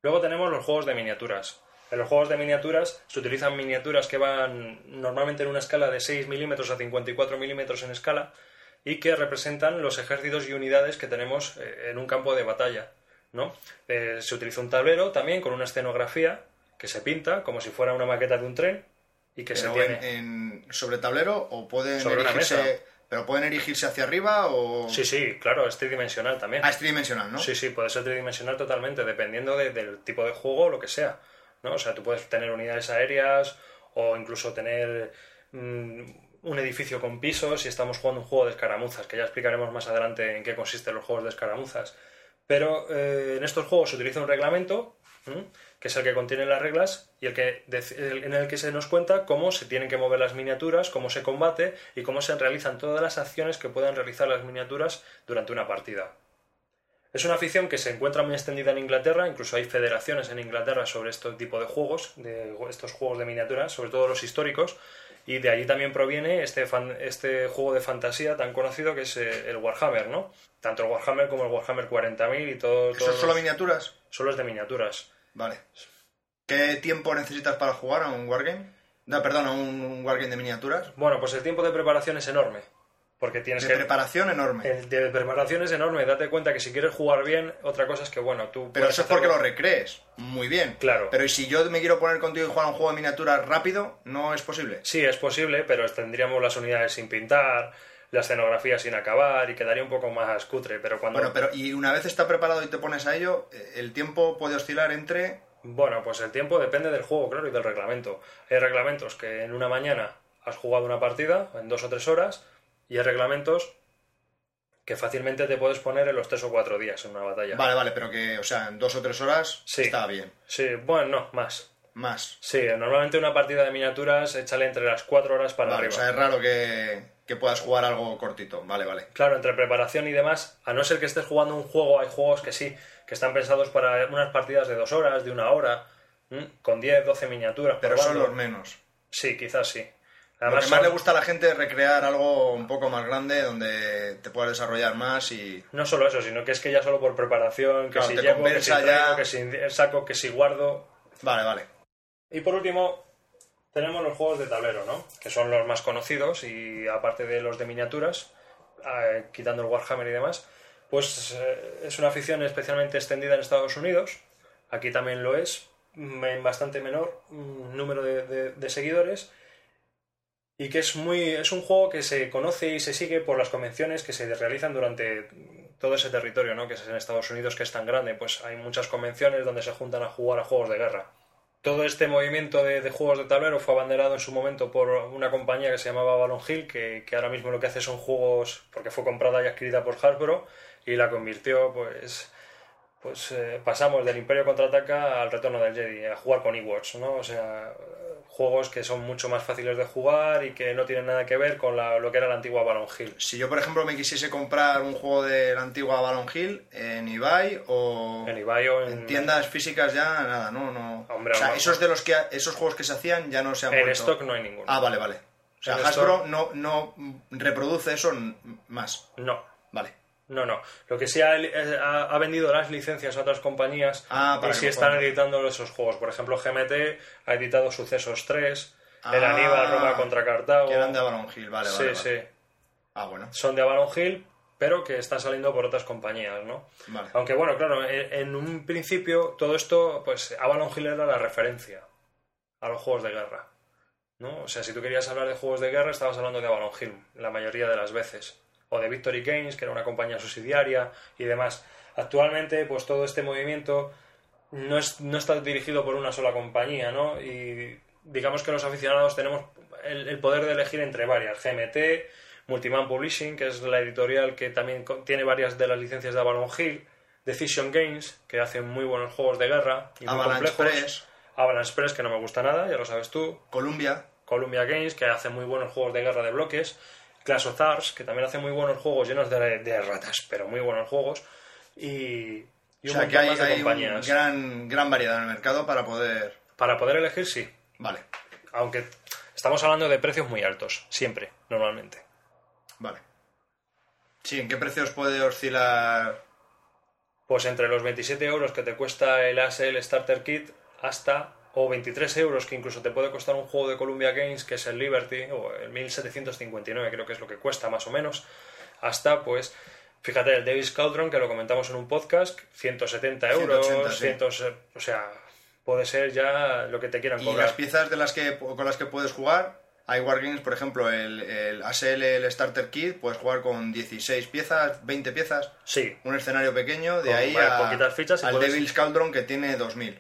Luego tenemos los juegos de miniaturas. En los juegos de miniaturas se utilizan miniaturas que van normalmente en una escala de 6 milímetros a 54 milímetros en escala y que representan los ejércitos y unidades que tenemos eh, en un campo de batalla. ¿no? Eh, se utiliza un tablero también con una escenografía que se pinta como si fuera una maqueta de un tren y que Pero se tiene... en, en- sobre tablero o pueden Sobre una erigirse. mesa. Pero pueden erigirse hacia arriba o. Sí, sí, claro, es tridimensional también. Ah, es tridimensional, ¿no? Sí, sí, puede ser tridimensional totalmente, dependiendo de- del tipo de juego o lo que sea. ¿no? O sea, tú puedes tener unidades aéreas o incluso tener mm, un edificio con pisos si estamos jugando un juego de escaramuzas, que ya explicaremos más adelante en qué consisten los juegos de escaramuzas. Pero eh, en estos juegos se utiliza un reglamento, que es el que contiene las reglas y el que, en el que se nos cuenta cómo se tienen que mover las miniaturas, cómo se combate y cómo se realizan todas las acciones que pueden realizar las miniaturas durante una partida. Es una afición que se encuentra muy extendida en Inglaterra, incluso hay federaciones en Inglaterra sobre este tipo de juegos, de estos juegos de miniaturas, sobre todo los históricos, y de allí también proviene este, fan- este juego de fantasía tan conocido que es eh, el Warhammer, ¿no? Tanto el Warhammer como el Warhammer 40.000 y todo... ¿Eso todos es solo miniaturas? solo es de miniaturas. Vale. ¿Qué tiempo necesitas para jugar a un wargame? No, perdón, a un, un wargame de miniaturas. Bueno, pues el tiempo de preparación es enorme. Porque tienes De que... preparación enorme. El de preparación es enorme. Date cuenta que si quieres jugar bien, otra cosa es que, bueno, tú... Pero eso es porque hacerlo- lo recrees. Muy bien. Claro. Pero ¿y si yo me quiero poner contigo y jugar a un juego de miniaturas rápido? No es posible. Sí, es posible, pero tendríamos las unidades sin pintar, la escenografía sin acabar y quedaría un poco más cutre. Pero cuando... Bueno, pero y una vez está preparado y te pones a ello, el tiempo puede oscilar entre... Bueno, pues el tiempo depende del juego, claro, y del reglamento. Hay reglamentos que en una mañana has jugado una partida, en dos o tres horas, y hay reglamentos que fácilmente te puedes poner en los tres o cuatro días en una batalla. Vale, vale, pero que, o sea, en dos o tres horas Sí. está bien. Sí, bueno, no, más. Más. Sí, normalmente una partida de miniaturas échale entre las cuatro horas para Vale, o arriba. sea, es raro que, que puedas jugar algo cortito. Vale, vale. Claro, entre preparación y demás, a no ser que estés jugando un juego, hay juegos que sí, que están pensados para unas partidas de dos horas, de una hora, con 10, 12 miniaturas. Pero son los menos. Sí, quizás sí. Lo Además, que más le gusta a la gente es recrear algo un poco más grande donde te puedas desarrollar más y... No solo eso, sino que es que ya solo por preparación, que Claro, si llevo, que si traigo, ya. que si saco, que si guardo. Vale, vale. Y por último, tenemos los juegos de tablero, ¿no? Que son los más conocidos y aparte de los de miniaturas, eh, quitando el Warhammer y demás, pues eh, es una afición especialmente extendida en Estados Unidos. Aquí también lo es, en bastante menor mm, número de, de- de seguidores. Y que es muy. es un juego que se conoce y se sigue por las convenciones que se realizan durante todo ese territorio, ¿no? Que es en Estados Unidos, que es tan grande. Pues hay muchas convenciones donde se juntan a jugar a juegos de guerra. Todo este movimiento de, juegos de tablero fue abanderado en su momento por una compañía que se llamaba Balon Hill, que, que ahora mismo lo que hace son juegos, porque fue comprada y adquirida por Hasbro, y la convirtió, pues, pues eh, pasamos del Imperio Contraataca al Retorno del Jedi, a jugar con Ewoks, ¿no? O sea, juegos que son mucho más fáciles de jugar y que no tienen nada que ver con la- lo que era la antigua Balon Hill. Si yo, por ejemplo, me quisiese comprar un juego de la antigua Balon Hill en eBay o En eBay o en, en tiendas físicas ya nada, no, no. Hombre, o sea, esos de los que esos juegos que se hacían ya no se han en vuelto. stock no hay ninguno. Ah, vale, vale. O sea, En Hasbro no, no reproduce eso más. No, Vale. No, no. Lo que sí ha, ha- ha vendido las licencias a otras compañías Ah, para y sí están editando esos juegos. Por ejemplo, GMT ha editado Sucesos 3, el Ah, Aníbal Roma contra Cartago. Que eran de Balon Hill, vale, sí, vale. vale. sí. Ah, bueno, Son de Avalon Hill, pero que están saliendo por otras compañías, ¿no? vale. Aunque bueno, claro, en, en un principio todo esto, pues Avalon Hill era la referencia a los juegos de guerra. ¿no? O sea, si tú querías hablar de juegos de guerra, estabas hablando de Avalon Hill, la mayoría de las veces. O de Victory Games, que era una compañía subsidiaria y demás. Actualmente, pues todo este movimiento no, es, no está dirigido por una sola compañía, ¿no? Y digamos que los aficionados tenemos el, el poder de elegir entre varias. GMT, Multiman Publishing, que es la editorial que también tiene varias de las licencias de Avalon Hill, Decision Games, que hace muy buenos juegos de guerra y muy Avalanche complejos. Press, Avalanche Press, que no me gusta nada, ya lo sabes tú. Columbia, Columbia Games, que hace muy buenos juegos de guerra de bloques. Clash of Stars, que también hace muy buenos juegos llenos de, de ratas, pero muy buenos juegos. Y, y o un sea que hay, más de hay compañías. gran, gran variedad en el mercado para poder... Para poder elegir, sí. Vale, Aunque estamos hablando de precios muy altos, siempre, normalmente. vale. Sí, ¿en qué precios puede oscilar? Pues entre los 27 euros que te cuesta el ASL Starter Kit hasta, o 23 euros que incluso te puede costar un juego de Columbia Games, que es el Liberty, o el 1759 creo que es lo que cuesta más o menos, hasta pues, fíjate, el Davis Cauldron, que lo comentamos en un podcast, 170 euros, 180, sí. 100, o sea, puede ser ya lo que te quieran Y cobrar. las piezas de las que, con las que puedes jugar, hay Wargames, por ejemplo, el, el ASL, el Starter Kit, puedes jugar con 16 piezas, 20 piezas, Sí, un escenario pequeño, de Con, ahí a, poquitas fichas y al puedes- Devil's Cauldron que tiene 2000.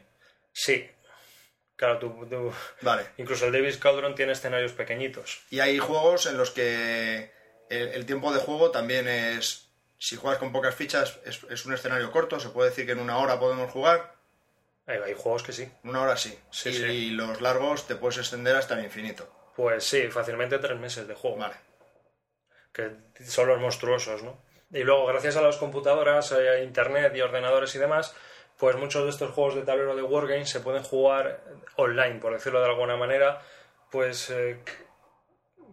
sí. Claro, tú- tú- Vale. incluso el Davis Cauldron tiene escenarios pequeñitos. Y hay juegos en los que el, el tiempo de juego también es... Si juegas con pocas fichas, es, es un escenario corto, se puede decir que en una hora podemos jugar, Hay, hay juegos que sí. en una hora sí. Sí, y, sí. y los largos te puedes extender hasta el infinito. Pues sí, fácilmente tres meses de juego. Vale. Que son los monstruosos, ¿no? Y luego, gracias a las computadoras, eh, internet y ordenadores y demás, pues muchos de estos juegos de tablero de Wargames se pueden jugar online, por decirlo de alguna manera. Pues eh,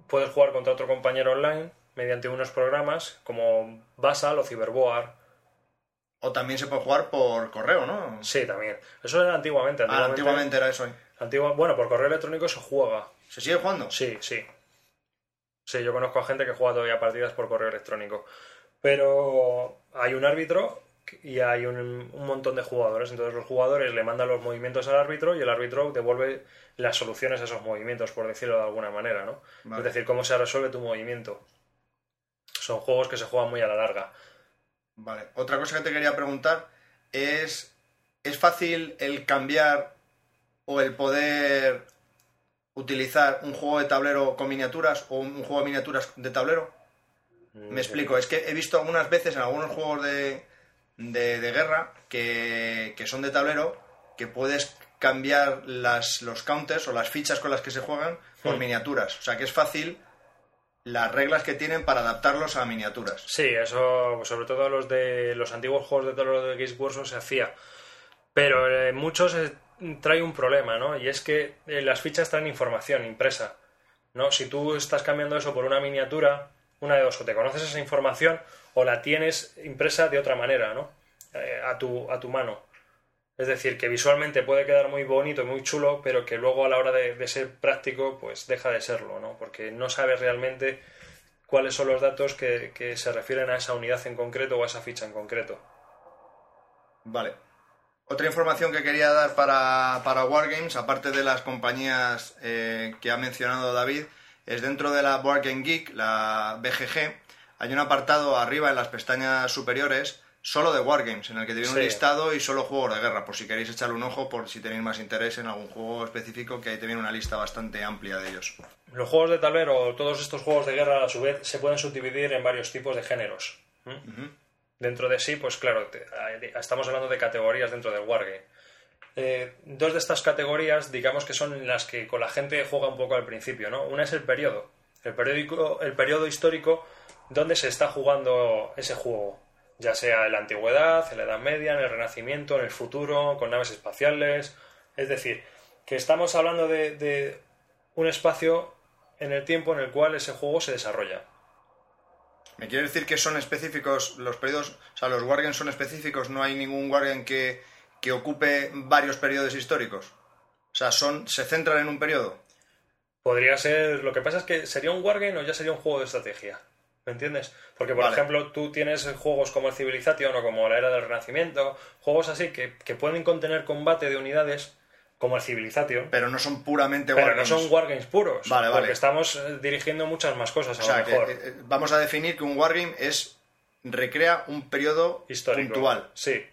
puedes jugar contra otro compañero online mediante unos programas como Basal o Cyberboard. O también se puede jugar por correo, ¿no? Sí, también. Eso era antiguamente. Ah, Antiguamente, antiguamente era eso. ¿eh? antigua- bueno, por correo electrónico se juega. ¿Se sigue jugando? Sí, sí. Sí, yo conozco a gente que juega todavía partidas por correo electrónico. Pero hay un árbitro y hay un, un montón de jugadores. Entonces los jugadores le mandan los movimientos al árbitro y el árbitro devuelve las soluciones a esos movimientos, por decirlo de alguna manera, ¿no? Vale. Es decir, cómo se resuelve tu movimiento. Son juegos que se juegan muy a la larga. Vale. Otra cosa que te quería preguntar es, ¿es fácil el cambiar o el poder utilizar un juego de tablero con miniaturas o un juego de miniaturas de tablero? Me explico, es que he visto algunas veces en algunos juegos de, de, de guerra que, que son de tablero que puedes cambiar las, los counters o las fichas con las que se juegan por Hmm. miniaturas. O sea que es fácil las reglas que tienen para adaptarlos a miniaturas. Sí, eso, sobre todo los de los antiguos juegos de tablero de Games Workshop se hacía. Pero en muchos eh, trae un problema, ¿no? Y es que eh, las fichas traen información impresa, ¿no? Si tú estás cambiando eso por una miniatura, una de dos, o te conoces esa información o la tienes impresa de otra manera, ¿no? Eh, a, tu, a tu mano. Es decir, que visualmente puede quedar muy bonito y muy chulo, pero que luego a la hora de, ser práctico, pues deja de serlo, ¿no? Porque no sabes realmente cuáles son los datos que, que se refieren a esa unidad en concreto o a esa ficha en concreto. Vale. Otra información que quería dar para, para Wargames, aparte de las compañías eh, que ha mencionado David, es dentro de la Board Game Geek, la BGG, hay un apartado arriba en las pestañas superiores solo de Wargames, en el que te viene un listado y solo juegos de guerra, por si queréis echarle un ojo, por si tenéis más interés en algún juego específico, que ahí te viene una lista bastante amplia de ellos. Los juegos de tablero, todos estos juegos de guerra, a su vez, se pueden subdividir en varios tipos de géneros. ¿m? Dentro de sí, pues claro, te- estamos hablando de categorías dentro del Wargame. Eh, dos de estas categorías, digamos que son las que con la gente juega un poco al principio, ¿no? Una es el periodo, el periódico, el periodo histórico donde se está jugando ese juego, ya sea en la antigüedad, en la Edad Media, en el Renacimiento, en el futuro, con naves espaciales. Es decir, que estamos hablando de, un espacio en el tiempo en el cual ese juego se desarrolla. ¿Me quiere decir que son específicos los periodos? O sea, los Wargames son específicos, no hay ningún Wargame que, que ocupe varios periodos históricos. O sea, son, se centran en un periodo. Podría ser. Lo que pasa es que sería un wargame o ya sería un juego de estrategia. ¿Me entiendes? Porque, por Vale. ejemplo, tú tienes juegos como el Civilization o como la Era del Renacimiento, juegos así que, que pueden contener combate de unidades, como el Civilization, Pero no son puramente pero no Wargames. son wargames puros. Vale, vale. Porque estamos eh, dirigiendo muchas más cosas a O sea, lo mejor. eh, eh, vamos a definir que un Wargame es recrea un periodo Histórico. puntual. Sí.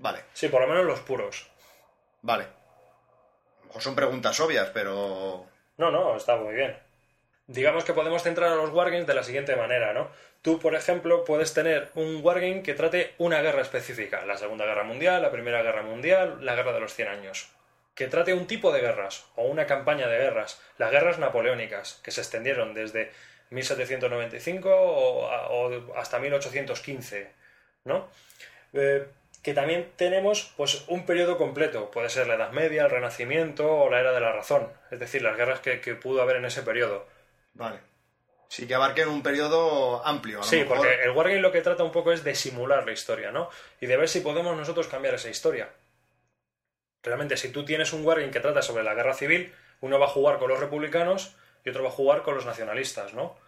Vale, Sí, por lo menos los puros. vale. O son preguntas obvias, pero... No, no, está muy bien. Digamos que podemos centrar a los wargames de la siguiente manera, ¿no? Tú, por ejemplo, puedes tener un wargame que trate una guerra específica, la Segunda Guerra Mundial, la Primera Guerra Mundial, la Guerra de los Cien Años. Que trate un tipo de guerras o una campaña de guerras, las guerras napoleónicas, que se extendieron desde 1795 o, o hasta 1815, ¿no? Eh, que también tenemos pues un periodo completo, puede ser la Edad Media, el Renacimiento o la Era de la Razón, es decir, las guerras que, que pudo haber en ese periodo. Vale. Sí que abarquen un periodo amplio. A Sí, mejor. porque el Wargame lo que trata un poco es de simular la historia, ¿no? Y de ver si podemos nosotros cambiar esa historia. Realmente, si tú tienes un Wargame que trata sobre la guerra civil, uno va a jugar con los republicanos y otro va a jugar con los nacionalistas, ¿no?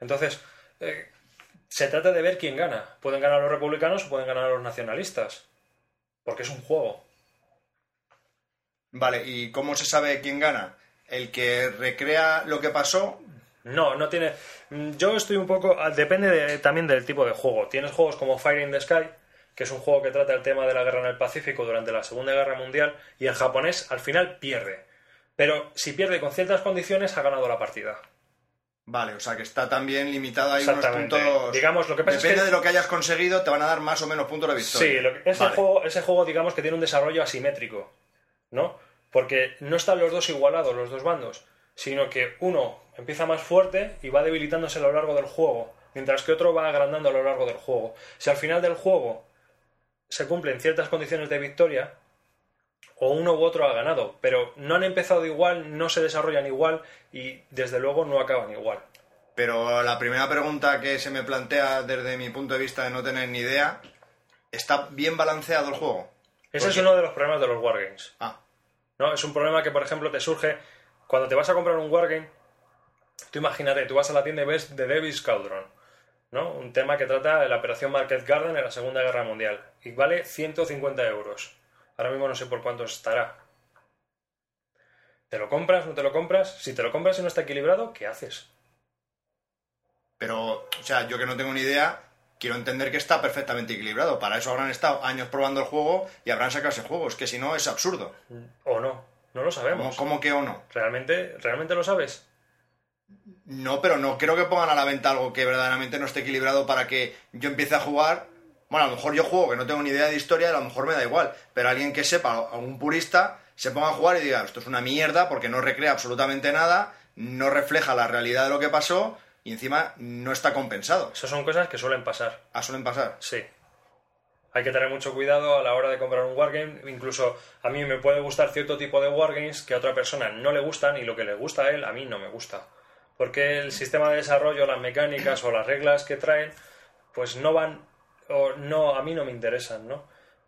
Entonces, eh, se trata de ver quién gana. Pueden ganar los republicanos o pueden ganar los nacionalistas. Porque es un juego. Vale, ¿y cómo se sabe quién gana? ¿El que recrea lo que pasó? No, no tiene. mm, Yo estoy un poco. ah, Depende de- también del tipo de juego. Tienes juegos como Fire in the Sky, que es un juego que trata el tema de la guerra en el Pacífico durante la Segunda Guerra Mundial, y el japonés al final pierde. Pero si pierde con ciertas condiciones, ha ganado la partida. Vale, o sea que está también limitado ahí unos puntos... Digamos, lo que pasa es Depende que- de lo que hayas conseguido, te van a dar más o menos puntos de victoria. Sí, lo que- ese, Vale. juego, ese juego, digamos que tiene un desarrollo asimétrico, ¿no? Porque no están los dos igualados, los dos bandos, sino que uno empieza más fuerte y va debilitándose a lo largo del juego, mientras que otro va agrandando a lo largo del juego. Si al final del juego se cumplen ciertas condiciones de victoria, o uno u otro ha ganado, pero no han empezado igual, no se desarrollan igual y desde luego no acaban igual. Pero la primera pregunta que se me plantea desde mi punto de vista de no tener ni idea, ¿está bien balanceado el juego? Ese es uno de los problemas de los wargames. Ah, ¿no? Es un problema que, por ejemplo, te surge cuando te vas a comprar un wargame. Tú imagínate, tú vas a la tienda y ves The Davis Cauldron, ¿no? Un tema que trata de la operación Market Garden en la Segunda Guerra Mundial. Y vale 150 euros. Ahora mismo no sé por cuánto estará. ¿Te lo compras? ¿No te lo compras? Si te lo compras y no está equilibrado, ¿qué haces? Pero, o sea, yo que no tengo ni idea, quiero entender que está perfectamente equilibrado. Para eso habrán estado años probando el juego y habrán sacado ese juego. Es que si no, es absurdo. O no, no lo ¿Cómo, sabemos. cómo que o no? ¿Realmente, ¿Realmente lo sabes? No, pero no creo que pongan a la venta algo que verdaderamente no esté equilibrado para que yo empiece a jugar. Bueno, a lo mejor yo juego que no tengo ni idea de historia, a lo mejor me da igual. Pero alguien que sepa, algún purista, se ponga a jugar y diga, esto es una mierda porque no recrea absolutamente nada, no refleja la realidad de lo que pasó y encima no está compensado. Esas son cosas que suelen pasar. Ah, suelen pasar. Sí. Hay que tener mucho cuidado a la hora de comprar un wargame. Incluso a mí me puede gustar cierto tipo de wargames que a otra persona no le gustan y lo que le gusta a él, a mí no me gusta. Porque el sistema de desarrollo, las mecánicas o las reglas que traen, pues no van, o no, a mí no me interesan, ¿no?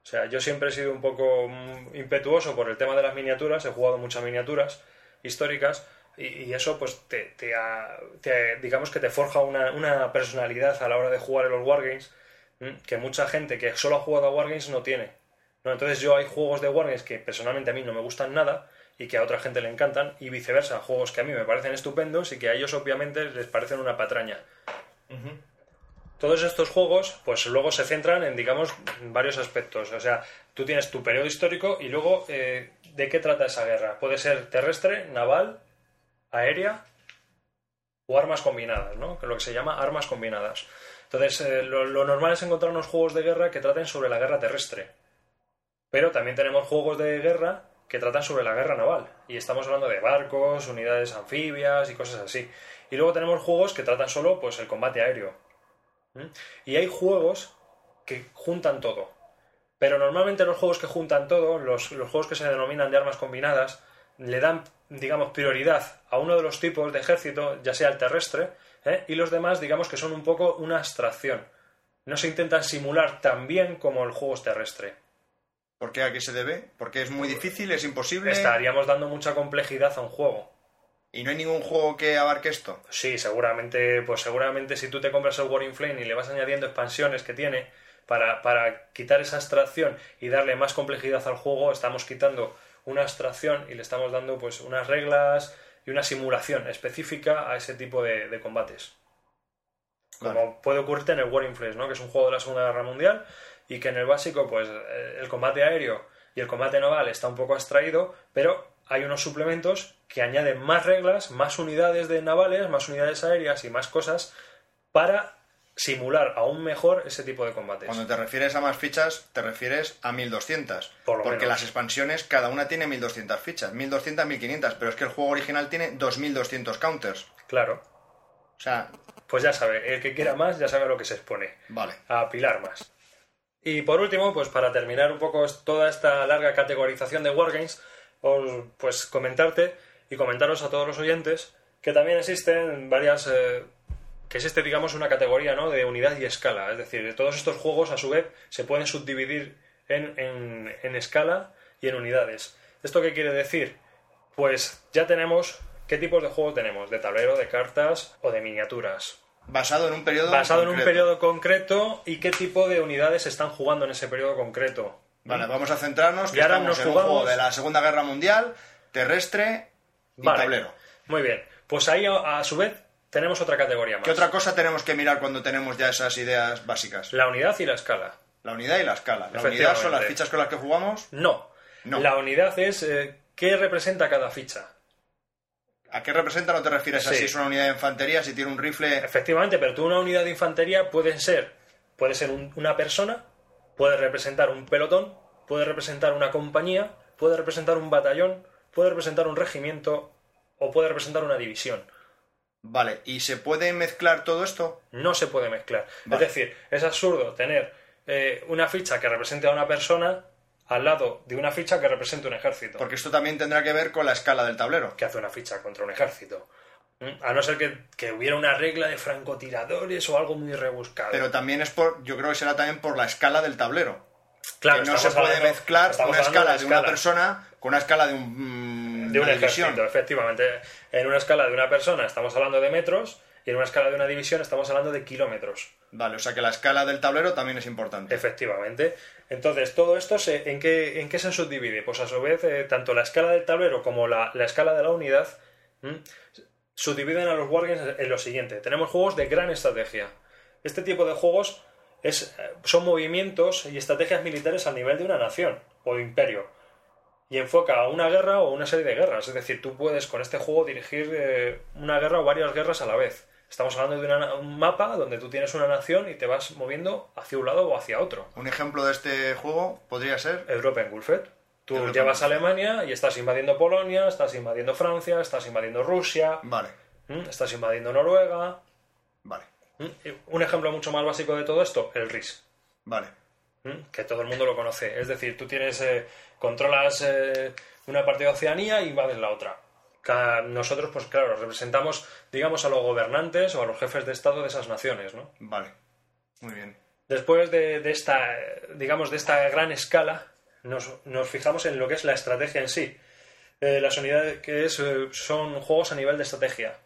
O sea, yo siempre he sido un poco mm, impetuoso por el tema de las miniaturas, he jugado muchas miniaturas históricas y, eso pues te, digamos que te forja una, una personalidad a la hora de jugar en los wargames ¿m? que mucha gente que solo ha jugado a Wargames no tiene. ¿no? Entonces yo hay juegos de Wargames que personalmente a mí no me gustan nada y que a otra gente le encantan y viceversa, juegos que a mí me parecen estupendos y que a ellos obviamente les parecen una patraña. Todos estos juegos, pues luego se centran en, digamos, varios aspectos. O sea, tú tienes tu periodo histórico y luego, eh, ¿de qué trata esa guerra? Puede ser terrestre, naval, aérea o armas combinadas, ¿no? Lo que se llama armas combinadas. Entonces, eh, lo, lo normal es encontrar unos juegos de guerra que traten sobre la guerra terrestre. Pero también tenemos juegos de guerra que tratan sobre la guerra naval. Y estamos hablando de barcos, unidades anfibias y cosas así. Y luego tenemos juegos que tratan solo pues, el combate aéreo. ¿Mm? Y hay juegos que juntan todo. Pero normalmente los juegos que juntan todo, los, los juegos que se denominan de armas combinadas, le dan, digamos, prioridad a uno de los tipos de ejército, ya sea el terrestre, ¿eh? y los demás, digamos, que son un poco una abstracción. No se intentan simular tan bien como el juego es terrestre. ¿Por qué? ¿A qué se debe? Porque es muy difícil, es imposible. Estaríamos dando mucha complejidad a un juego. Y no hay ningún juego que abarque esto. Sí, seguramente, pues seguramente si tú te compras el War in Flame y le vas añadiendo expansiones que tiene para, para quitar esa abstracción y darle más complejidad al juego, estamos quitando una abstracción y le estamos dando pues unas reglas y una simulación específica a ese tipo de, de combates. Como Vale. puede ocurrirte en el War in Flames, ¿no? que es un juego de la Segunda Guerra Mundial y que en el básico, pues eh, el combate aéreo y el combate naval está un poco abstraído, pero hay unos suplementos que añaden más reglas, más unidades de navales, más unidades aéreas y más cosas para simular aún mejor ese tipo de combates. Cuando te refieres a más fichas, te refieres a 1200. Por porque menos. las expansiones, cada una tiene 1200 fichas. 1200, 1500. Pero es que el juego original tiene 2200 counters. Claro, O sea, pues ya sabe, el que quiera más ya sabe a lo que se expone. vale. a apilar más. Y por último, pues para terminar un poco toda esta larga categorización de Wargames, os, pues comentarte y comentaros a todos los oyentes que también existen varias... eh, que existe, digamos, una categoría ¿no? de unidad y escala. Es decir, todos estos juegos, a su vez, se pueden subdividir en, en, en escala y en unidades. ¿Esto qué quiere decir? Pues ya tenemos... ¿Qué tipos de juegos tenemos? ¿De tablero, de cartas o de miniaturas? Basado en un periodo. basado en un periodo concreto y qué tipo de unidades están jugando en ese periodo concreto. Vale, vamos a centrarnos. Que Y ahora estamos nos en jugamos- un juego de la Segunda Guerra Mundial, terrestre Vale. tablero. Muy bien. Pues ahí, a, a su vez, tenemos otra categoría más. ¿Qué otra cosa tenemos que mirar cuando tenemos ya esas ideas básicas? La unidad y la escala. La unidad y la escala. La unidad son las fichas con las que jugamos. No. No. La unidad es eh, qué representa cada ficha. ¿A qué representa? No te refieres a si es una unidad de infantería, si tiene un rifle. Efectivamente, pero tú una unidad de infantería puede ser, puede ser un- una persona, puede representar un pelotón, puede representar una compañía, puede representar un batallón, puede representar un regimiento o puede representar una división. Vale, ¿y se puede mezclar todo esto? no se puede mezclar. Vale. Es decir, es absurdo tener eh, una ficha que represente a una persona al lado de una ficha que represente un ejército. Porque esto también tendrá que ver con la escala del tablero. que hace una ficha contra un ejército. ¿Mm? A no ser que, que hubiera una regla de francotiradores o algo muy rebuscado. Pero también es por. Yo creo que será también por la escala del tablero. claro, que no se puede hablando- mezclar una escala de, una persona con una escala de un, mm, de un una división. ejército, efectivamente. En una escala de una persona estamos hablando de metros y en una escala de una división estamos hablando de kilómetros. Vale, o sea que la escala del tablero también es importante. Efectivamente. Entonces, todo esto, se, ¿en, qué, ¿en qué se subdivide? Pues a su vez, eh, tanto la escala del tablero como la, la escala de la unidad ¿m? subdividen a los wargames en lo siguiente. Tenemos juegos de gran estrategia. Este tipo de juegos es, eh, son movimientos y estrategias militares al nivel de una nación o imperio. Y enfoca una guerra o una serie de guerras. Es decir, tú puedes con este juego dirigir eh, una guerra o varias guerras a la vez. Estamos hablando de una- un mapa donde tú tienes una nación y te vas moviendo hacia un lado o hacia otro. Un ejemplo de este juego podría ser. Europa Engulfed. Tú Europa llevas a. Alemania y estás invadiendo Polonia, estás invadiendo Francia, estás invadiendo Rusia, Vale, estás invadiendo Noruega. vale, Un ejemplo mucho más básico de todo esto, el RIS, vale. ¿M? que todo el mundo lo conoce. Es decir, tú tienes, eh, controlas eh, una parte de Oceanía y invades la otra. Nosotros, pues claro, representamos, digamos, a los gobernantes o a los jefes de Estado de esas naciones, ¿no? Vale. Muy bien. Después de, de esta, eh, digamos, de esta gran escala, nos, nos fijamos en lo que es la estrategia en sí. Eh, las unidades que es, son juegos a nivel de estrategia.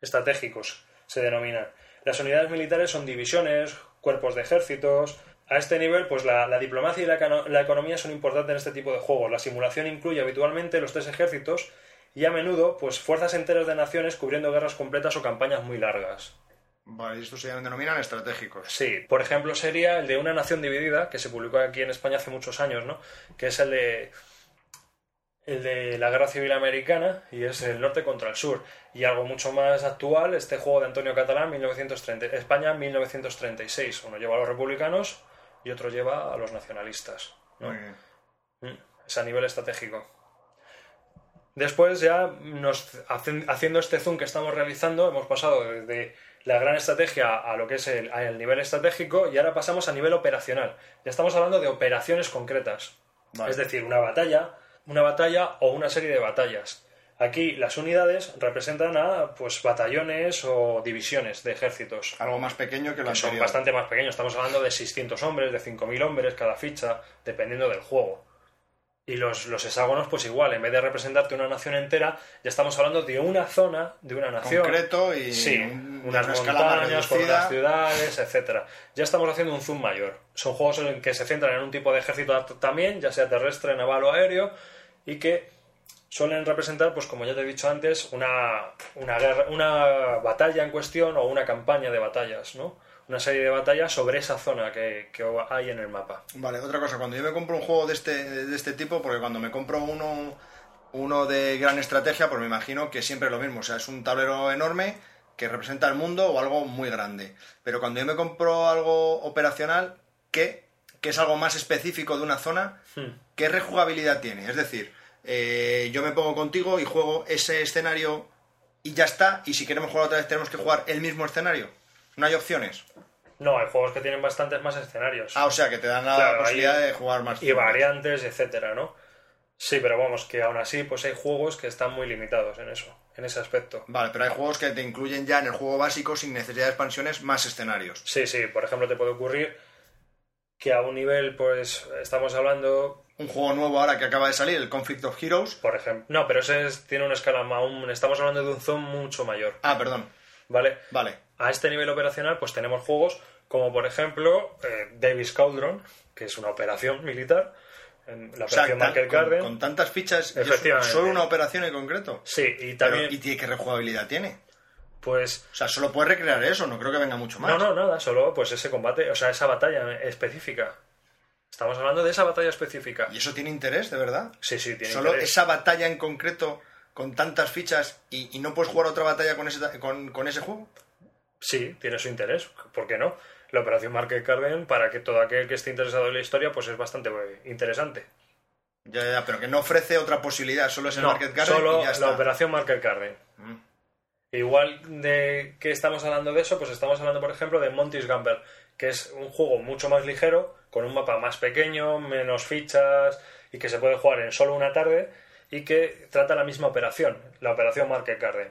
Estratégicos se denominan. Las unidades militares son divisiones, cuerpos de ejércitos. A este nivel, pues la, la diplomacia y la, la economía son importantes en este tipo de juegos. La simulación incluye habitualmente los tres ejércitos y a menudo, pues fuerzas enteras de naciones cubriendo guerras completas o campañas muy largas. Vale, y estos se denominan estratégicos. Sí, por ejemplo sería el de Una Nación Dividida, que se publicó aquí en España hace muchos años, ¿no? Que es el de el de la Guerra Civil Americana y es el norte contra el sur. Y algo mucho más actual, este juego de Antonio Catalán, 1930, España 1936. Uno lleva a los republicanos y otro lleva a los nacionalistas. ¿no? Muy bien. Mm, Es a nivel estratégico. Después ya nos haciendo este zoom que estamos realizando hemos pasado desde la gran estrategia a lo que es el, nivel estratégico y ahora pasamos a nivel operacional. Ya estamos hablando de operaciones concretas. Vale. Es decir, una batalla, una batalla o una serie de batallas. Aquí las unidades representan a pues batallones o divisiones de ejércitos Algo más pequeño que que son bastante más pequeños. Estamos hablando de 600 hombres, de 5.000 hombres cada ficha, dependiendo del juego. Y los, los hexágonos, pues igual, en vez de representarte una nación entera, ya estamos hablando de una zona, de una nación. Concreto y Sí, un- unas montañas, con unas ciudades, etcétera. Ya estamos haciendo un zoom mayor. Son juegos en que se centran en un tipo de ejército también, ya sea terrestre, naval o aéreo, y que suelen representar, pues como ya te he dicho antes, una, una, guerra, una batalla en cuestión o una campaña de batallas, ¿no? Una serie de batallas sobre esa zona que, que hay en el mapa. Vale, otra cosa, cuando yo me compro un juego de este, de este tipo, porque cuando me compro uno, uno de gran estrategia, pues me imagino que siempre es lo mismo. O sea, es un tablero enorme que representa el mundo o algo muy grande. Pero cuando yo me compro algo operacional, que, que es algo más específico de una zona, Hmm. ¿qué rejugabilidad tiene? Es decir, eh, yo me pongo contigo y juego ese escenario y ya está. Y si queremos jugar otra vez, tenemos que jugar el mismo escenario. No hay opciones. No, hay juegos que tienen bastantes más escenarios. Ah, o sea, que te dan la Claro, posibilidad de jugar más. y variantes, etcétera, ¿no? Sí, pero vamos, que aún así, pues hay juegos que están muy limitados en eso, en ese aspecto. Vale, pero hay juegos que te incluyen ya en el juego básico sin necesidad de expansiones más escenarios. Sí, sí, por ejemplo, te puede ocurrir que a un nivel, pues, estamos hablando, Un juego nuevo ahora que acaba de salir, el Conflict of Heroes. por ejemplo, no, pero ese es- tiene una escala aún, estamos hablando de un zoom mucho mayor, Ah, perdón. ¿vale? Vale. A este nivel operacional, pues tenemos juegos como, por ejemplo, eh, Davis Cauldron, que es una operación militar, en la O sea, operación tan- Market con, Garden. con tantas fichas, y Efectivamente. solo una operación en concreto. Sí, y Pero, también, ¿Y tiene- qué rejugabilidad tiene? Pues, O sea, solo puedes recrear eso, no creo que venga mucho más. No, no, nada, solo pues ese combate, o sea, esa batalla específica. Estamos hablando de esa batalla específica. ¿Y eso tiene interés, de verdad? Sí, sí, tiene Solo interés. esa batalla en concreto, con tantas fichas, y, y no puedes jugar otra batalla con ese, con, con ese juego. Sí, tiene su interés, ¿por qué no? La operación Market Garden, para que todo aquel que esté interesado en la historia, pues es bastante eh, interesante. Ya, ya, pero que no ofrece otra posibilidad, solo es el No, Market Garden solo y ya está. la operación Market Garden. Mm. Igual de que estamos hablando de eso, pues estamos hablando, por ejemplo, de Monty's Gamble, que es un juego mucho más ligero, con un mapa más pequeño, menos fichas y que se puede jugar en solo una tarde y que trata la misma operación, la operación Market Garden.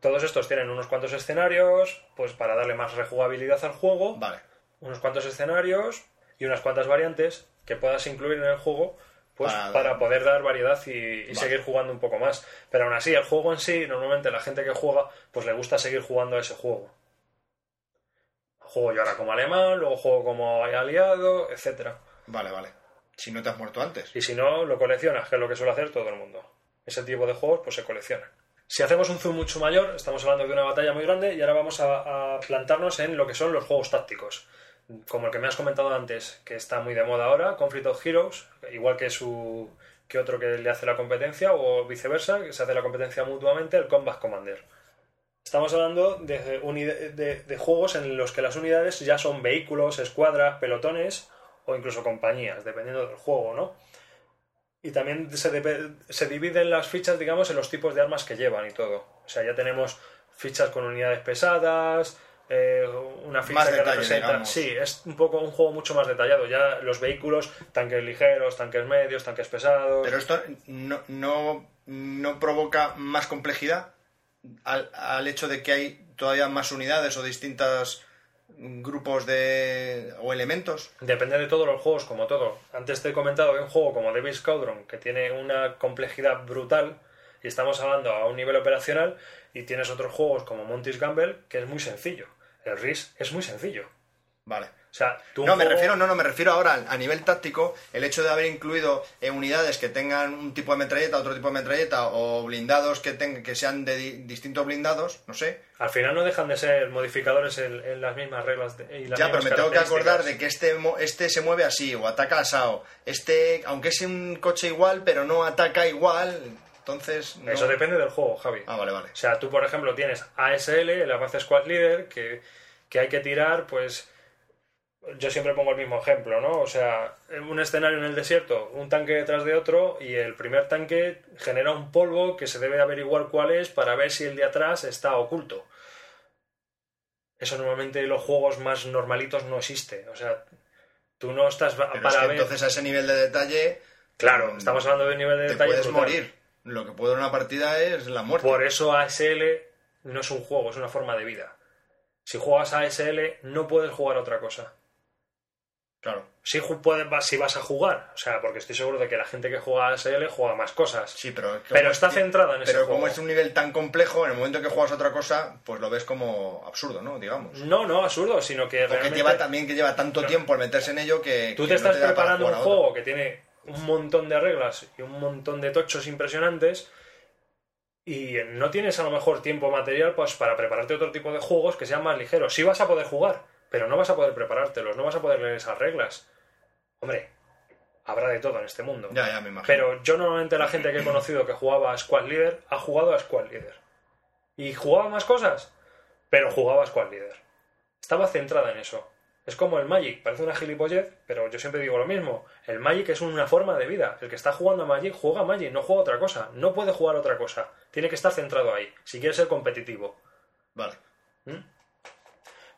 Todos estos tienen unos cuantos escenarios, pues para darle más rejugabilidad al juego, Vale. unos cuantos escenarios y unas cuantas variantes que puedas incluir en el juego pues Para- para, poder dar variedad y, y seguir jugando un poco más. Pero aún así, el juego en sí, normalmente la gente que juega, pues le gusta seguir jugando a ese juego. Juego yo ahora como alemán, luego juego como aliado, etcétera. Vale, vale. Si no te has muerto antes. Y si no, lo coleccionas, que es lo que suele hacer todo el mundo. Ese tipo de juegos, pues se coleccionan. Si hacemos un zoom mucho mayor, estamos hablando de una batalla muy grande y ahora vamos a, a plantarnos en lo que son los juegos tácticos. Como el que me has comentado antes, que está muy de moda ahora, Conflict of Heroes, igual que su que otro que le hace la competencia, o viceversa, que se hace la competencia mutuamente, el Combat Commander. Estamos hablando de, de- de juegos en los que las unidades ya son vehículos, escuadras, pelotones o incluso compañías, dependiendo del juego, ¿no? Y también se, se dividen las fichas, digamos, en los tipos de armas que llevan y todo. O sea, ya tenemos fichas con unidades pesadas, eh, una ficha Más que detalle, representa... digamos. Sí, es un poco un juego mucho más detallado. Ya los vehículos, tanques ligeros, tanques medios, tanques pesados... Pero esto no, no, no provoca más complejidad al, al hecho de que hay todavía más unidades o distintos grupos de o elementos. Depende de todos los juegos, como todo. Antes te he comentado de un juego como Devil's Cauldron, que tiene una complejidad brutal, y estamos hablando a un nivel operacional, y tienes otros juegos como Monty's Gamble, que es muy sencillo. El RIS es muy sencillo. Vale. O sea, tú No, me juego- refiero, no, no, me refiero ahora a nivel táctico, el hecho de haber incluido eh, unidades que tengan un tipo de metralleta, otro tipo de metralleta, o blindados que, tengan que sean de di- distintos blindados, no sé. Al final no dejan de ser modificadores en, en las mismas reglas de- y las Ya, pero me tengo que acordar de que este, este se mueve así, o ataca asado. Este, aunque es un coche igual, pero no ataca igual, entonces... no- Eso depende del juego, Javi. Ah, vale, vale. O sea, tú, por ejemplo, tienes ASL, el Advanced Squad Leader, que, que hay que tirar, pues. Yo siempre pongo el mismo ejemplo, ¿no? O sea, un escenario en el desierto, un tanque detrás de otro, y el primer tanque genera un polvo que se debe averiguar cuál es para ver si el de atrás está oculto. Eso normalmente en los juegos más normalitos no existe. O sea, tú no estás Pero para es que ver. entonces a ese nivel de detalle... Claro, mm, estamos hablando de un nivel de Te detalle. puedes brutal. morir. Lo que puede en una partida es la muerte. Por eso ASL no es un juego, es una forma de vida. Si juegas ASL, no puedes jugar a otra cosa. Claro. Si, puedes, vas- si vas a jugar, o sea, porque estoy seguro de que la gente que juega ASL juega más cosas. Sí, pero... es que pero está es- centrada en ese Pero juego. como es un nivel tan complejo, en el momento que juegas a otra cosa, pues lo ves como absurdo, ¿no? Digamos. No, no, absurdo, sino que Porque realmente lleva también que lleva tanto tiempo al meterse en ello que... tú que te no estás preparando un a juego que tiene un montón de reglas y un montón de tochos impresionantes y no tienes a lo mejor tiempo material pues para prepararte otro tipo de juegos que sean más ligeros. Sí vas a poder jugar, pero no vas a poder preparártelos, no vas a poder leer esas reglas. Hombre, habrá de todo en este mundo. Ya, ya, me imagino. Pero yo normalmente la gente que he conocido que jugaba a Squad Leader ha jugado a Squad Leader. Y jugaba más cosas, pero jugaba a Squad Leader. Estaba centrada en eso. Es como el Magic, parece una gilipollez, pero yo siempre digo lo mismo. El Magic es una forma de vida. El que está jugando a Magic juega a Magic, no juega a otra cosa. No puede jugar a otra cosa. Tiene que estar centrado ahí, si quiere ser competitivo. Vale.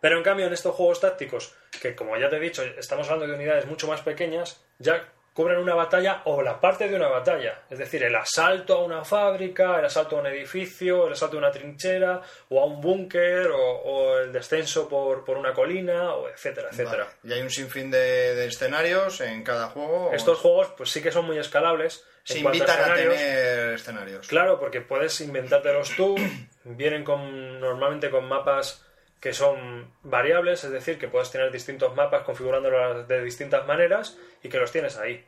Pero en cambio, en estos juegos tácticos, que como ya te he dicho, estamos hablando de unidades mucho más pequeñas, ya cubren una batalla o la parte de una batalla. Es decir, el asalto a una fábrica, el asalto a un edificio, el asalto a una trinchera, o a un búnker, o, o el descenso por, por una colina, o etcétera, etcétera. Vale. Y hay un sinfín de, de escenarios en cada juego. Estos juegos, pues sí que son muy escalables. se invitan a, tener escenarios. Claro, porque puedes inventártelos tú. <clears throat> Vienen con normalmente con mapas que son variables, es decir, que puedes tener distintos mapas configurándolos de distintas maneras y que los tienes ahí.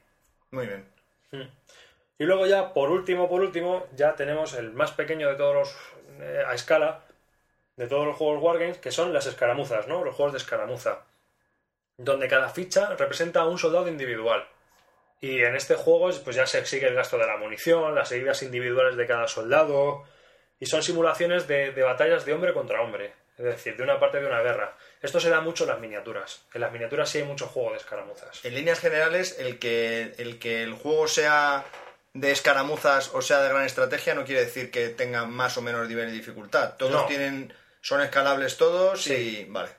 Muy bien. Y luego ya, por último, por último, ya tenemos el más pequeño de todos los eh, a escala de todos los juegos Wargames, que son las escaramuzas, ¿no? Los juegos de escaramuza. Donde cada ficha representa a un soldado individual. Y en este juego pues ya se exige el gasto de la munición, las heridas individuales de cada soldado. Y son simulaciones de, de batallas de hombre contra hombre. Es decir, de una parte de una guerra. Esto se da mucho en las miniaturas. En las miniaturas sí hay mucho juego de escaramuzas. En líneas generales, el que, el que el juego sea de escaramuzas o sea de gran estrategia no quiere decir que tenga más o menos nivel de dificultad. Todos No. tienen, son escalables todos Sí. y vale.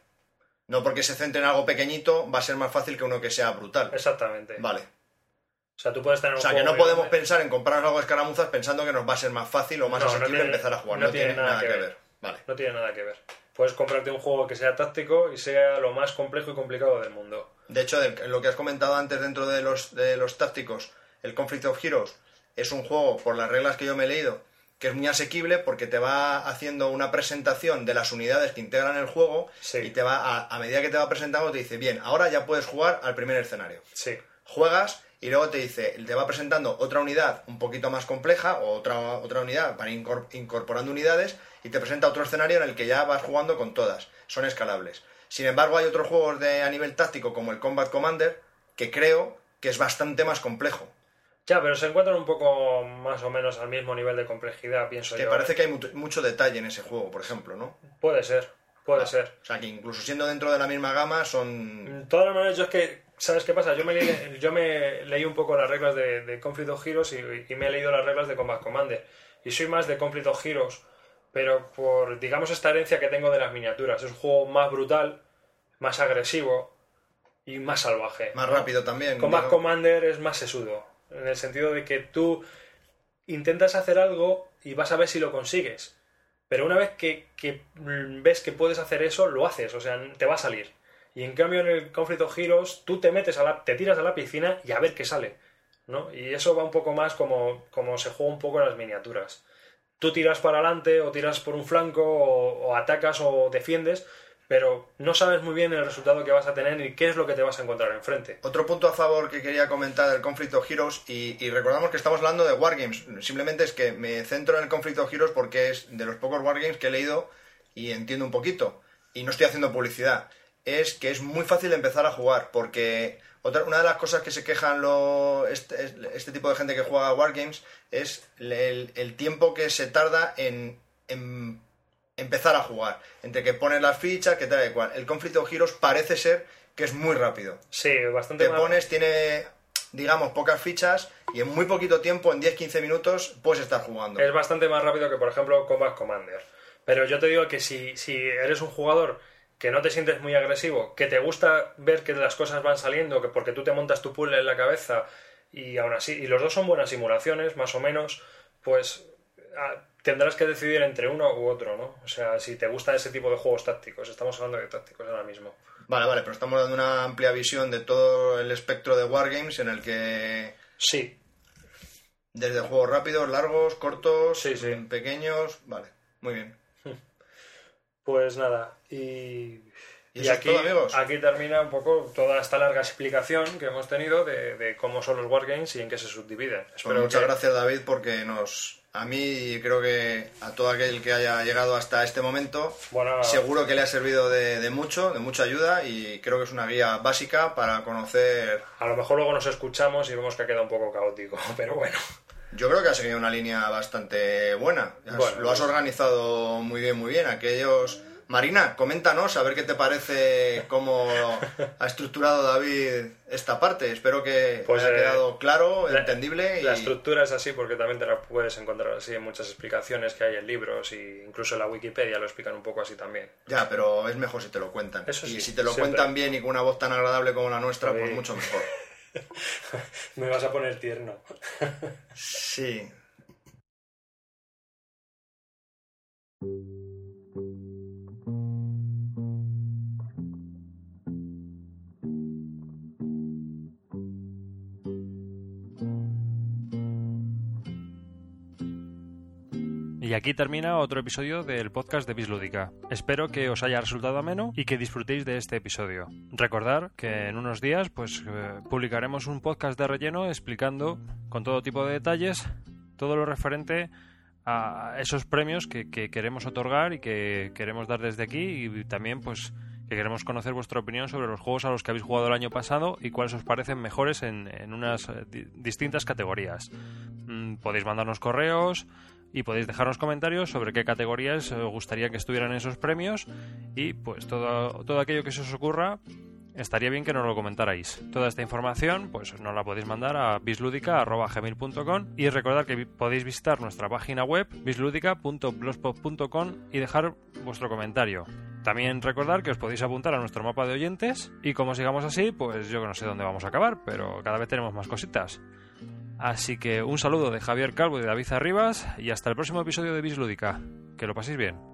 No porque se centre en algo pequeñito va a ser más fácil que uno que sea brutal. Exactamente. Vale. O sea, tú puedes tener O un sea, que no podemos grande. pensar en comprarnos algo de escaramuzas pensando que nos va a ser más fácil o más No, no asequible tiene- empezar a jugar. no tiene tiene nada que ver. Vale. No tiene nada que ver. Puedes comprarte un juego que sea táctico y sea lo más complejo y complicado del mundo. De hecho, de- lo que has comentado antes dentro de los, de los tácticos, el Conflict of Heroes es un juego, por las reglas que yo me he leído, que es muy asequible porque te va haciendo una presentación de las unidades que integran el juego Sí. y te va, a, a medida que te va presentando, te dice, bien, ahora ya puedes jugar al primer escenario. Sí. Juegas y luego te dice, te va presentando otra unidad un poquito más compleja o otra, otra unidad para incor- incorporando unidades y te presenta otro escenario en el que ya vas jugando con todas. Son escalables. Sin embargo, hay otros juegos de, a nivel táctico como el Combat Commander que creo que es bastante más complejo. Ya, pero se encuentran un poco más o menos al mismo nivel de complejidad, pienso Que yo. parece ¿eh? que hay mucho, mucho detalle en ese juego, por ejemplo, ¿no? Puede ser, puede Ah, ser. O sea, que incluso siendo dentro de la misma gama son... De todas maneras, yo es que, ¿sabes qué pasa? Yo me, leí, yo me leí un poco las reglas de, de Conflict of Heroes y, y me he leído las reglas de Combat Commander. Y soy más de Conflict of Heroes, pero por, digamos, esta herencia que tengo de las miniaturas. Es un juego más brutal, más agresivo y más salvaje. Más ¿no? rápido también. Combat. Commander es más sesudo, en el sentido de que tú intentas hacer algo y vas a ver si lo consigues. Pero una vez que, que, mm, ves que puedes hacer eso, lo haces, o sea, te va a salir. Y en cambio en el Conflict of Heroes, tú te metes a la, te tiras a la piscina y a ver qué sale. ¿no? Y eso va un poco más como, como se juega un poco en las miniaturas. Tú tiras para adelante o tiras por un flanco o, atacas o defiendes, pero no sabes muy bien el resultado que vas a tener ni qué es lo que te vas a encontrar enfrente. Otro punto a favor que quería comentar del Conflict of Heroes, y, y recordamos que estamos hablando de Wargames, simplemente es que me centro en el Conflict of Heroes porque es de los pocos Wargames que he leído y entiendo un poquito, y no estoy haciendo publicidad, es que es muy fácil de empezar a jugar, porque otra, una de las cosas que se quejan lo, este, este tipo de gente que juega a Wargames es el, el tiempo que se tarda en, en empezar a jugar, entre que pones las fichas, que tal y cual. El Conflict of Heroes parece ser que es muy rápido Sí, bastante te pones, tiene, digamos, pocas fichas y en muy poquito tiempo, en 10-15 minutos, puedes estar jugando. Es bastante más rápido que, por ejemplo, Combat Commander. Pero yo te digo que si, si eres un jugador que no te sientes muy agresivo, que te gusta ver que las cosas van saliendo, que porque tú te montas tu puzzle en la cabeza y aún así, y los dos son buenas simulaciones, más o menos, pues ah, tendrás que decidir entre uno u otro, ¿no? O sea, si te gusta ese tipo de juegos tácticos, estamos hablando de tácticos ahora mismo. Vale, vale, pero estamos dando una amplia visión de todo el espectro de Wargames en el que Sí, desde juegos rápidos, largos, cortos, Sí, sí. pequeños, vale, muy bien. Pues nada, y... ¿Y aquí, todo, amigos? aquí termina un poco toda esta larga explicación que hemos tenido de, de cómo son los wargames y en qué se subdividen. Pues muchas que- gracias David porque nos a mí y creo que a todo aquel que haya llegado hasta este momento Bueno, seguro que le ha servido de, de mucho, de mucha ayuda y creo que es una guía básica para conocer a lo mejor luego nos escuchamos y vemos que ha quedado un poco caótico, <laughs> pero bueno. Yo creo que has seguido una línea bastante buena. Has- Bueno, lo has organizado muy bien, muy bien. Aquellos. Marina, coméntanos a ver qué te parece cómo ha estructurado David esta parte. Espero que Pues, haya eh, quedado claro, la- entendible y La estructura es así porque también te la puedes encontrar así en muchas explicaciones que hay en libros y incluso en la Wikipedia lo explican un poco así también. ya, pero es mejor si te lo cuentan. Eso y si te lo siempre. cuentan bien y con una voz tan agradable como la nuestra, pues mucho mejor. <laughs> Me vas a poner tierno. Sí. Y aquí termina otro episodio del podcast de Bislúdica. Espero que os haya resultado ameno y que disfrutéis de este episodio. Recordar que en unos días pues eh, publicaremos un podcast de relleno explicando con todo tipo de detalles todo lo referente a esos premios que, que queremos otorgar y que queremos dar desde aquí y también pues que queremos conocer vuestra opinión sobre los juegos a los que habéis jugado el año pasado y cuáles os parecen mejores en, unas eh, di- distintas categorías. Mm, podéis mandarnos correos y podéis dejarnos comentarios sobre qué categorías os gustaría que estuvieran en esos premios y pues todo, todo aquello que se os ocurra estaría bien que nos lo comentarais. Toda esta información pues nos la podéis mandar a bisludica.gmail.com y recordad que podéis visitar nuestra página web bisludica.blogspot.com y dejar vuestro comentario. También recordar que os podéis apuntar a nuestro mapa de oyentes y como sigamos así, pues yo no sé dónde vamos a acabar, pero cada vez tenemos más cositas. Así que un saludo de Javier Calvo y de David Arribas y hasta el próximo episodio de Bislúdica. Que lo paséis bien.